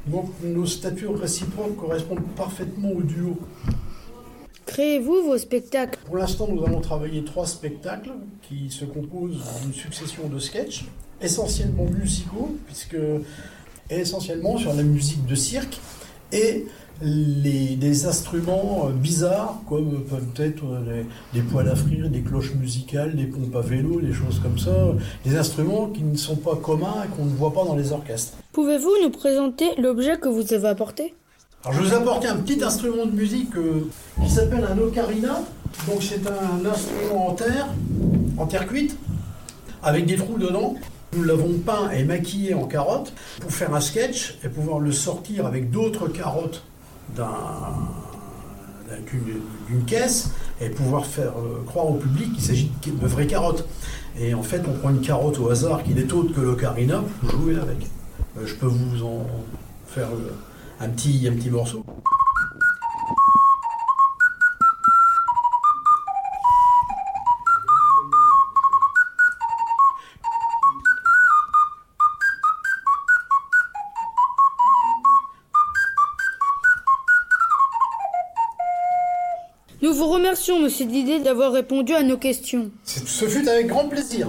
Donc nos statures réciproques correspondent parfaitement au duo. Créez-vous vos spectacles? Pour l'instant, nous allons travailler trois spectacles qui se composent d'une succession de sketchs, essentiellement musicaux, puisque essentiellement sur la musique de cirque et les, des instruments euh, bizarres comme peuvent être les, des poêles à frire, des cloches musicales, des pompes à vélo, des choses comme ça, des instruments qui ne sont pas communs et qu'on ne voit pas dans les orchestres. Pouvez-vous nous présenter l'objet que vous avez apporté? Alors je vous ai apporté un petit instrument de musique euh, qui s'appelle un ocarina. Donc c'est un instrument en terre, en terre cuite, avec des trous dedans. Nous l'avons peint et maquillé en carotte pour faire un sketch et pouvoir le sortir avec d'autres carottes d'un- d'un- d'une caisse et pouvoir faire euh, croire au public qu'il s'agit de vraies carottes. Et en fait, on prend une carotte au hasard qui n'est autre que l'ocarina pour jouer avec. Euh, je peux vous en faire euh, un petit, un petit morceau. Nous vous remercions, monsieur Didier, d'avoir répondu à nos questions. Ce fut avec grand plaisir.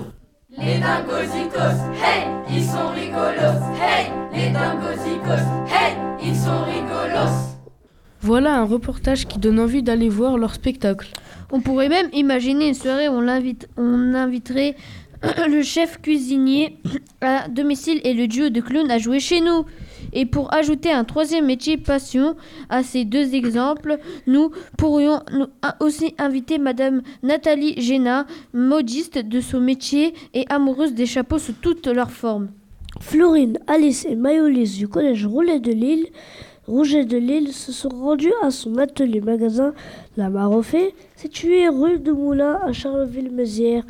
Les dingosicos, hey, ils sont rigolos, hey, les dingosicos, hey, ils sont rigolos. Voilà un reportage qui donne envie d'aller voir leur spectacle. On pourrait même imaginer une soirée où on, l'invite- on inviterait le chef cuisinier à domicile et le duo de clowns à jouer chez nous. Et pour ajouter un troisième métier passion à ces deux exemples, nous pourrions aussi inviter Madame Nathalie Géna, modiste de son métier et amoureuse des chapeaux sous toutes leurs formes. Florine, Alice et Mayolis du collège Roulet de Lille, Rouget de Lille se sont rendus à son atelier magasin La Marofée, situé rue de Moulin à Charleville-Mézières.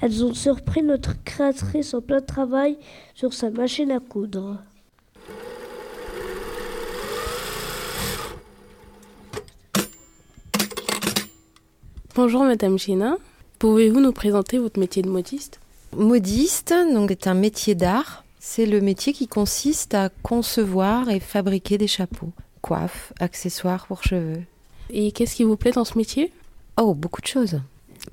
Elles ont surpris notre créatrice en plein travail sur sa machine à coudre. Bonjour Madame Gina, pouvez-vous nous présenter votre métier de modiste? Modiste, donc est un métier d'art. C'est le métier qui consiste à concevoir et fabriquer des chapeaux, coiffes, accessoires pour cheveux. Et qu'est-ce qui vous plaît dans ce métier? Oh, beaucoup de choses.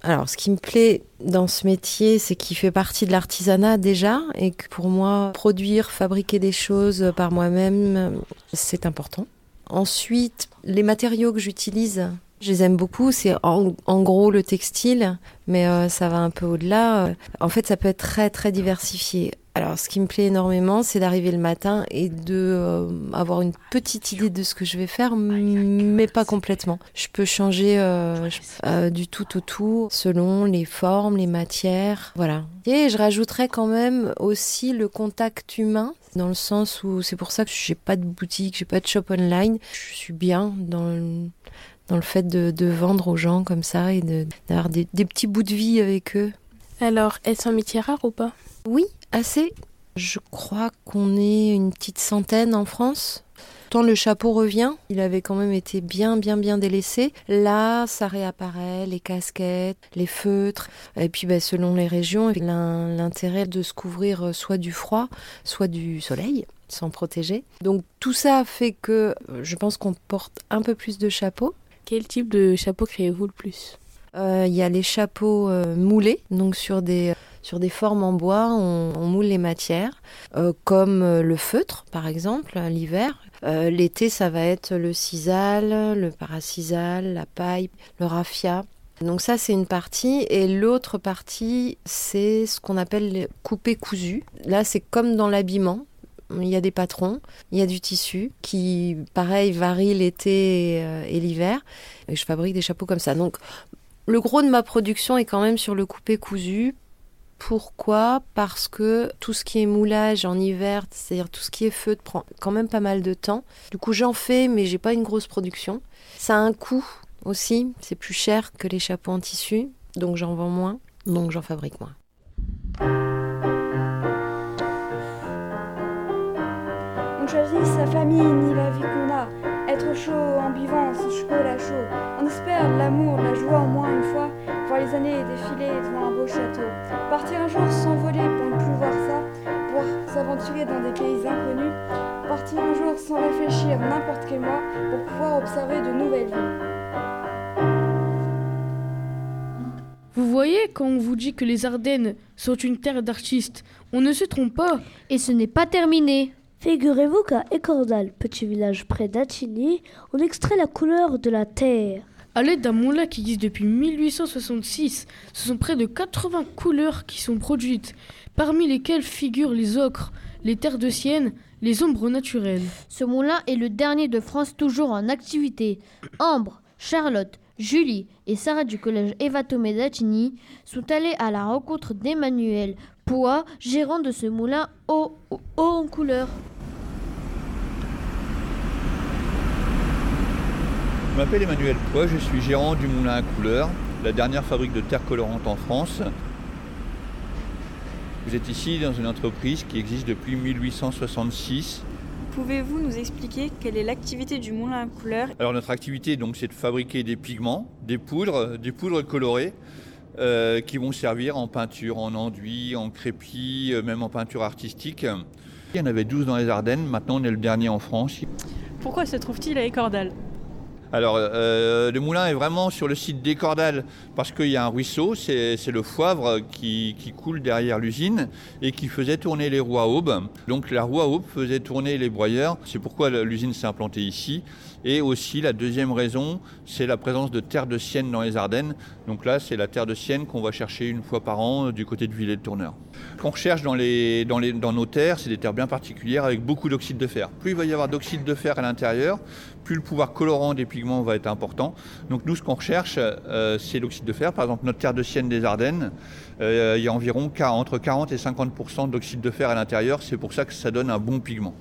Alors, ce qui me plaît dans ce métier, c'est qu'il fait partie de l'artisanat déjà, et que pour moi, produire, fabriquer des choses par moi-même, c'est important. Ensuite, les matériaux que j'utilise, je les aime beaucoup. C'est en, gros le textile, mais euh, ça va un peu au-delà. En fait, ça peut être très très diversifié. Alors, ce qui me plaît énormément, c'est d'arriver le matin et de euh, avoir une petite idée de ce que je vais faire, mais pas complètement. Je peux changer euh, du tout au tout selon les formes, les matières, voilà. Et je rajouterais quand même aussi le contact humain, dans le sens où c'est pour ça que j'ai pas de boutique, j'ai pas de shop online. Je suis bien dans le dans le fait de, vendre aux gens comme ça et d'avoir des, petits bouts de vie avec eux. Alors, est-ce un métier rare ou pas? Oui, assez. Je crois qu'on est une petite centaine en France. Tant le chapeau revient, il avait quand même été bien, bien, bien délaissé. Là, ça réapparaît, les casquettes, les feutres. Et puis, bah, selon les régions, l'intérêt de se couvrir soit du froid, soit du soleil sans protéger. Donc tout ça fait que euh, je pense qu'on porte un peu plus de chapeaux. Quel type de chapeau créez-vous le plus euh, Il y a les chapeaux euh, moulés, donc sur des, sur des formes en bois, on, moule les matières, euh, comme le feutre par exemple, l'hiver. L'été, ça va être le sisal, le parasisal, la paille, le raffia. Donc ça, c'est une partie. Et l'autre partie, c'est ce qu'on appelle coupé cousu. Là, c'est comme dans l'habillement. Il y a des patrons, il y a du tissu qui, pareil, varie l'été et, euh, l'hiver. Je fabrique des chapeaux comme ça. Donc, le gros de ma production est quand même sur le coupé cousu. Pourquoi? Parce que tout ce qui est moulage en hiver, c'est-à-dire tout ce qui est feutre, prend quand même pas mal de temps. Du coup, j'en fais, mais j'ai pas une grosse production. Ça a un coût aussi. C'est plus cher que les chapeaux en tissu, donc j'en vends moins, donc j'en fabrique moins. Choisit sa famille ni la vie qu'on a. Être chaud en buvant son chocolat chaud. On espère l'amour, la joie en moins une fois. Voir les années défiler devant un beau château. Partir un jour s'envoler pour ne plus voir ça. Pour s'aventurer dans des pays inconnus. Partir un jour sans réfléchir n'importe quel mois pour pouvoir observer de nouvelles vies. Vous voyez, quand on vous dit que les Ardennes sont une terre d'artistes, on ne se trompe pas. Et ce n'est pas terminé. Figurez-vous qu'à Écordal, petit village près d'Attigny, on extrait la couleur de la terre. À l'aide d'un moulin qui existe depuis 1866, ce sont près de 80 couleurs qui sont produites, parmi lesquelles figurent les ocres, les terres de sienne, les ombres naturelles. Ce moulin est le dernier de France toujours en activité. Ambre, Charlotte, Julie et Sarah du collège Eva Tomé d'Attigny sont allées à la rencontre d'Emmanuel Poix, gérant de ce moulin haut, haut en couleur. Je m'appelle Emmanuel Poix, je suis gérant du moulin à couleur, la dernière fabrique de terre colorante en France. Vous êtes ici dans une entreprise qui existe depuis 1866. Pouvez-vous nous expliquer quelle est l'activité du moulin à couleur? Alors notre activité donc c'est de fabriquer des pigments, des poudres, des poudres colorées euh, qui vont servir en peinture, en enduit, en crépi, euh, même en peinture artistique. Il y en avait 12 dans les Ardennes, maintenant on est le dernier en France. Pourquoi se trouve-t-il à Écordal? Alors, euh, le moulin est vraiment sur le site d'Écordal parce qu'il y a un ruisseau, c'est le Foivre qui, qui coule derrière l'usine et qui faisait tourner les roues à aube. Donc la roue à aube faisait tourner les broyeurs, c'est pourquoi l'usine s'est implantée ici. Et aussi, la deuxième raison, c'est la présence de terre de sienne dans les Ardennes. Donc là, c'est la terre de sienne qu'on va chercher une fois par an euh, du côté de Villers-de-Tourneur. Ce qu'on recherche dans nos terres, c'est des terres bien particulières avec beaucoup d'oxyde de fer. Plus il va y avoir d'oxyde de fer à l'intérieur, plus le pouvoir colorant des pigments va être important. Donc nous, ce qu'on recherche, euh, c'est l'oxyde de fer. Par exemple, notre terre de sienne des Ardennes, euh, il y a environ entre 40 et 50% d'oxyde de fer à l'intérieur. C'est pour ça que ça donne un bon pigment.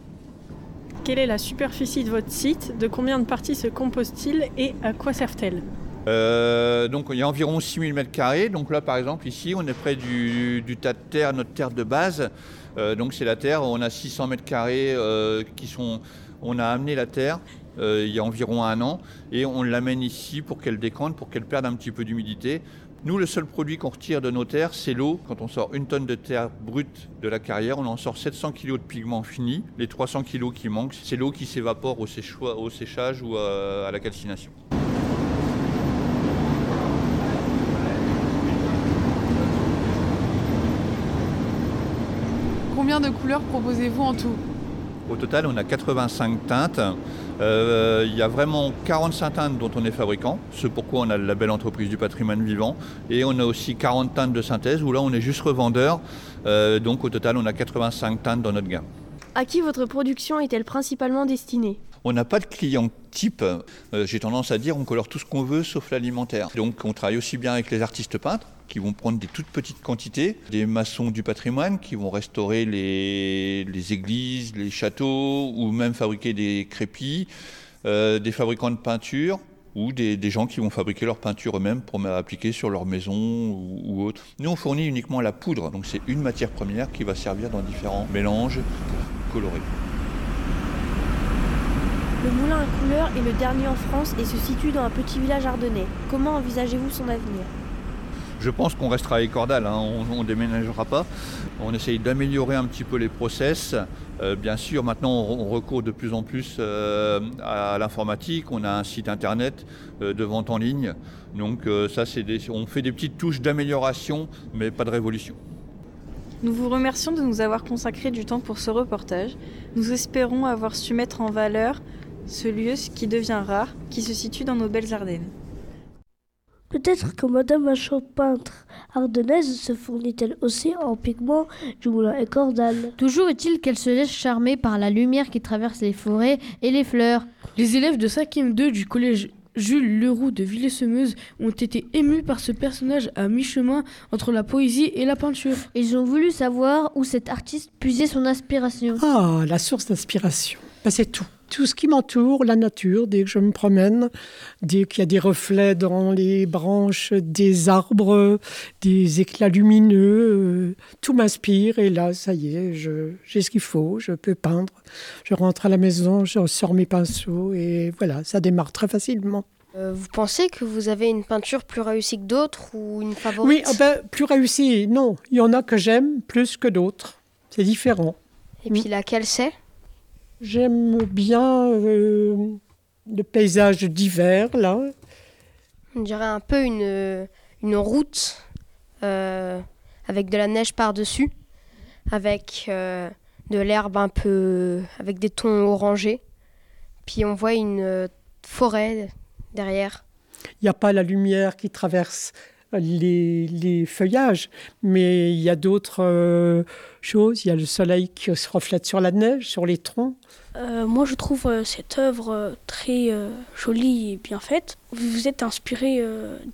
Quelle est la superficie de votre site De combien de parties se compose-t-il et à quoi servent-elles euh, donc il y a environ 6000 m2. Donc là par exemple ici on est près du, tas de terre, notre terre de base. Euh, donc c'est la terre, on a 600 m2 euh, qui sont... On a amené la terre il y a environ un an et on l'amène ici pour qu'elle décante, pour qu'elle perde un petit peu d'humidité Nous, le seul produit qu'on retire de nos terres, c'est l'eau. Quand on sort une tonne de terre brute de la carrière, on en sort 700 kg de pigments finis. Les 300 kg qui manquent, c'est l'eau qui s'évapore au, au, séchage ou à la calcination. Combien de couleurs proposez-vous en tout? Au total, on a 85 teintes. Euh, il y a vraiment 45 teintes dont on est fabricant, ce pourquoi on a la belle entreprise du patrimoine vivant. Et on a aussi 40 teintes de synthèse où là on est juste revendeur. Euh, donc au total, on a 85 teintes dans notre gamme. À qui votre production est-elle principalement destinée? On n'a pas de client type. Euh, j'ai tendance à dire on colore tout ce qu'on veut sauf l'alimentaire. Donc on travaille aussi bien avec les artistes peintres qui vont prendre des toutes petites quantités, des maçons du patrimoine qui vont restaurer les, églises, les châteaux ou même fabriquer des crépis, euh, des fabricants de peinture ou des, gens qui vont fabriquer leur peinture eux-mêmes pour appliquer sur leur maison ou, ou, autre. Nous, on fournit uniquement la poudre, donc c'est une matière première qui va servir dans différents mélanges pour colorer. Le moulin à couleurs est le dernier en France et se situe dans un petit village ardennais. Comment envisagez-vous son avenir? Je pense qu'on restera à Écordal, hein. on ne déménagera pas. On essaye d'améliorer un petit peu les process. Euh, bien sûr, maintenant, on, recourt de plus en plus euh, à l'informatique. On a un site internet euh, de vente en ligne. Donc, ça, c'est on fait des petites touches d'amélioration, mais pas de révolution. Nous vous remercions de nous avoir consacré du temps pour ce reportage. Nous espérons avoir su mettre en valeur ce lieu qui devient rare, qui se situe dans nos belles Ardennes. Peut-être que Madame la peintre ardennaise se fournit-elle aussi en pigments du moulin et cordal. Toujours est-il qu'elle se laisse charmer par la lumière qui traverse les forêts et les fleurs. Les élèves de 5e 2 du collège Jules Leroux de Villers-Semeuse ont été émus par ce personnage à mi-chemin entre la poésie et la peinture. Ils ont voulu savoir où cet artiste puisait son inspiration. Ah, la source d'inspiration. Ben, c'est tout tout ce qui m'entoure, la nature, dès que je me promène, dès qu'il y a des reflets dans les branches des arbres, des éclats lumineux, euh, tout m'inspire et là, ça y est, j'ai ce qu'il faut, je peux peindre. Je rentre à la maison, je sors mes pinceaux et voilà, ça démarre très facilement. Euh, vous pensez que vous avez une peinture plus réussie que d'autres ou une favorite? Oui, ah ben, plus réussie, non. Il y en a que j'aime plus que d'autres. C'est différent. Et puis laquelle c'est? J'aime bien euh, le paysage d'hiver, là. On dirait un peu une, une route euh, avec de la neige par-dessus, avec euh, de l'herbe un peu. avec des tons orangés. Puis on voit une forêt derrière. Il n'y a pas la lumière qui traverse les, feuillages, mais il y a d'autres euh, choses. Il y a le soleil qui se reflète sur la neige, sur les troncs. Euh, moi, je trouve euh, cette œuvre très jolie et bien faite. Vous vous êtes inspiré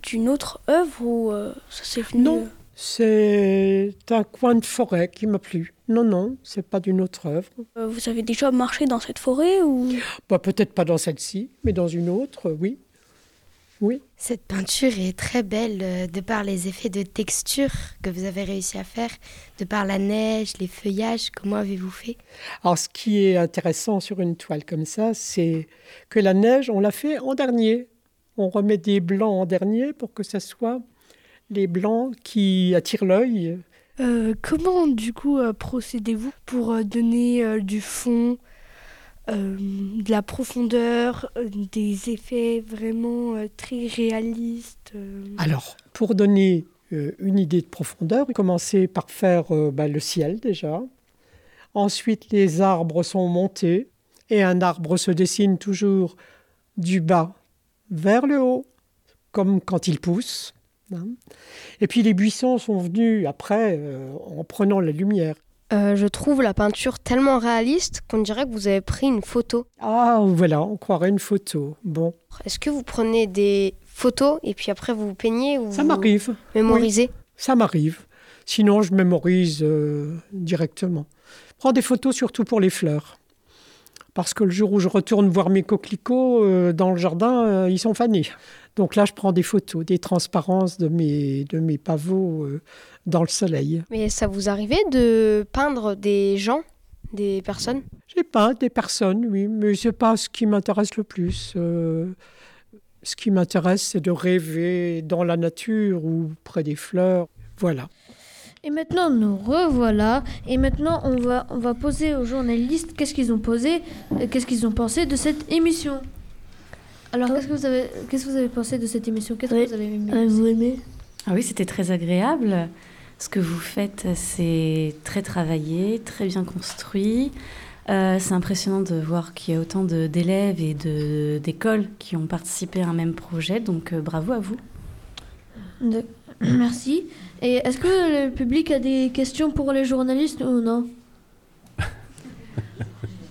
d'une autre œuvre ou ça s'est venu Non, c'est un coin de forêt qui m'a plu. Non, non, c'est pas d'une autre œuvre. vous avez déjà marché dans cette forêt ou? Bah, Peut-être pas dans celle-ci, mais dans une autre, oui. Oui. Cette peinture est très belle euh, de par les effets de texture que vous avez réussi à faire, de par la neige, les feuillages. Comment avez-vous fait? Alors, ce qui est intéressant sur une toile comme ça, c'est que la neige, on l'a fait en dernier. On remet des blancs en dernier pour que ce soit les blancs qui attirent l'œil. Euh, comment, du coup, euh, procédez-vous pour donner du fond? Euh, de la profondeur, euh, des effets vraiment euh, très réalistes. Alors, pour donner une idée de profondeur, commencer par faire bah, le ciel déjà. Ensuite, les arbres sont montés et un arbre se dessine toujours du bas vers le haut, comme quand il pousse. Hein. Et puis les buissons sont venus après en prenant la lumière. Euh, je trouve la peinture tellement réaliste qu'on dirait que vous avez pris une photo. Ah, voilà, on croirait une photo. Bon. Est-ce que vous prenez des photos et puis après vous, peignez ou Ça m'arrive. Mémorisez? Ça m'arrive. Sinon, je mémorise euh, directement. Prends des photos surtout pour les fleurs. Parce que le jour où je retourne voir mes coquelicots euh, dans le jardin, ils sont fanés. Donc là, je prends des photos, des transparences de mes, de mes pavots dans le soleil. Mais ça vous arrivait de peindre des gens, des personnes? J'ai peint des personnes, oui, mais c'est pas ce qui m'intéresse le plus. Euh, Ce qui m'intéresse, c'est de rêver dans la nature ou près des fleurs. Voilà. Et maintenant, nous revoilà. Et maintenant, on va, on va poser aux journalistes qu'est-ce qu'ils ont posé, euh, qu'est-ce qu'ils ont pensé de cette émission. Alors, qu'est-ce que vous avez, qu'est-ce que vous avez pensé de cette émission? Qu'est-ce que vous avez aimé? Vous aimez? Ah oui, c'était très agréable. Ce que vous faites, c'est très travaillé, très bien construit. Euh, c'est impressionnant de voir qu'il y a autant de- d'élèves et de- d'écoles qui ont participé à un même projet. Donc, euh, bravo à vous. De- Merci. Et est-ce que le public a des questions pour les journalistes ou non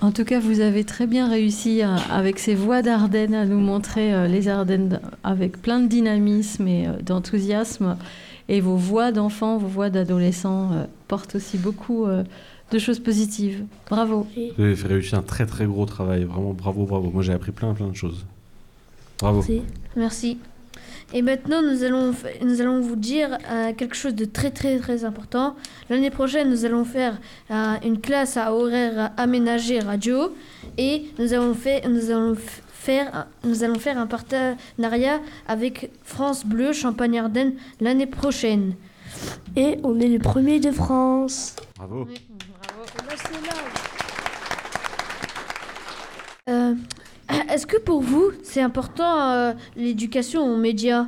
En tout cas, vous avez très bien réussi à- avec ces voix d'Ardennes à nous montrer euh, les Ardennes avec plein de dynamisme et euh, d'enthousiasme. Et vos voix d'enfants, vos voix d'adolescents euh, portent aussi beaucoup euh, de choses positives. Bravo. Vous avez fait réussir un très très gros travail. Vraiment bravo, bravo. Moi j'ai appris plein plein de choses. Bravo. Merci. Et maintenant, nous allons, nous allons vous dire euh, quelque chose de très très très important. L'année prochaine, nous allons faire euh, une classe à horaire aménagé radio et nous allons, fait, nous allons f- faire, un- nous allons faire un partenariat avec France Bleu Champagne-Ardenne l'année prochaine. Et on est les premiers de France. Bravo. Euh, Est-ce que pour vous, c'est important euh, l'éducation aux médias?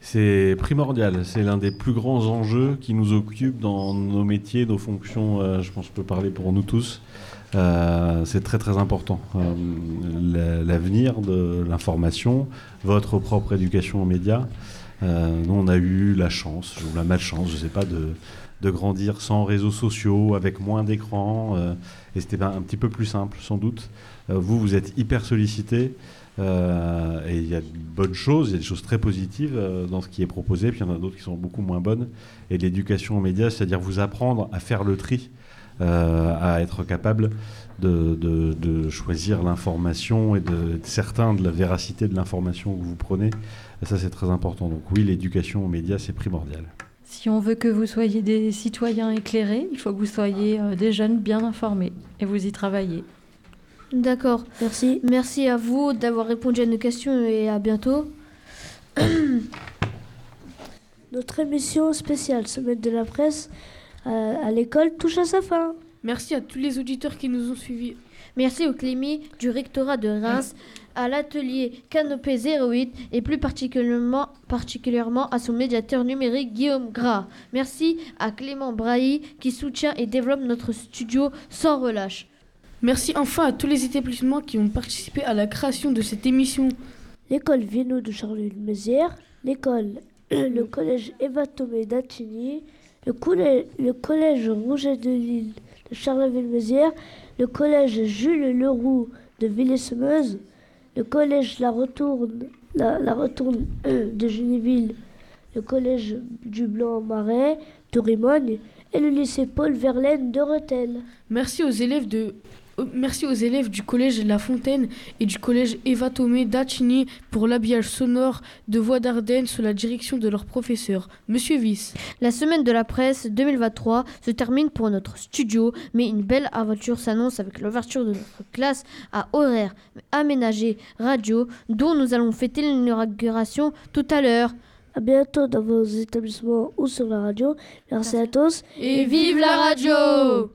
C'est primordial. C'est l'un des plus grands enjeux qui nous occupent dans nos métiers, nos fonctions. euh, je pense que je peux parler pour nous tous. Euh, c'est très très important. Euh, la- L'avenir de l'information, votre propre éducation aux médias. Euh, nous, on a eu la chance, ou la malchance, je ne sais pas, de, de grandir sans réseaux sociaux, avec moins d'écrans. euh, et c'était un, petit peu plus simple, sans doute. Euh, vous, vous êtes hyper sollicité. euh, et il y a de bonnes choses, il y a des choses très positives euh, dans ce qui est proposé, puis il y en a d'autres qui sont beaucoup moins bonnes. Et l'éducation aux médias, c'est-à-dire vous apprendre à faire le tri, euh, à être capable de, de- de choisir l'information et de être certain de la véracité de l'information que vous prenez. Et ça, c'est très important. Donc oui, l'éducation aux médias, c'est primordial. Si on veut que vous soyez des citoyens éclairés, il faut que vous soyez euh, des jeunes bien informés. Et vous y travaillez. D'accord. Merci. Merci à vous d'avoir répondu à nos questions et à bientôt. Notre émission spéciale Semaine de la presse euh, à l'école touche à sa fin. Merci à tous les auditeurs qui nous ont suivis. Merci au Clémy du rectorat de Reims, à l'atelier Canopé 08 et plus particulièrement, particulièrement à son médiateur numérique Guillaume Gras. Merci à Clément Brailly qui soutient et développe notre studio sans relâche. Merci enfin à tous les établissements qui ont participé à la création de cette émission. L'école Vienno de Charleville-Mézières, l'école, le collège Eva Tomé d'Attigny, le, collè- le collège Rouget de Lille de Charleville-Mézières, le collège Jules Leroux de Villers-Semeuse, le collège La Retourne, la, de Genéville, le collège du Blanc-Marais de Rimogne. Et le lycée Paul Verlaine de Rethel. Merci aux élèves de Merci aux élèves du collège La Fontaine et du collège Eva Tomé d'Attigny pour l'habillage sonore de Voix d'Ardennes sous la direction de leur professeur, Monsieur Viss. La semaine de la presse 2023 se termine pour notre studio, mais une belle aventure s'annonce avec l'ouverture de notre classe à horaire aménagé radio, dont nous allons fêter l'inauguration tout à l'heure. À bientôt dans vos établissements ou sur la radio. Merci à tous. Et vive la radio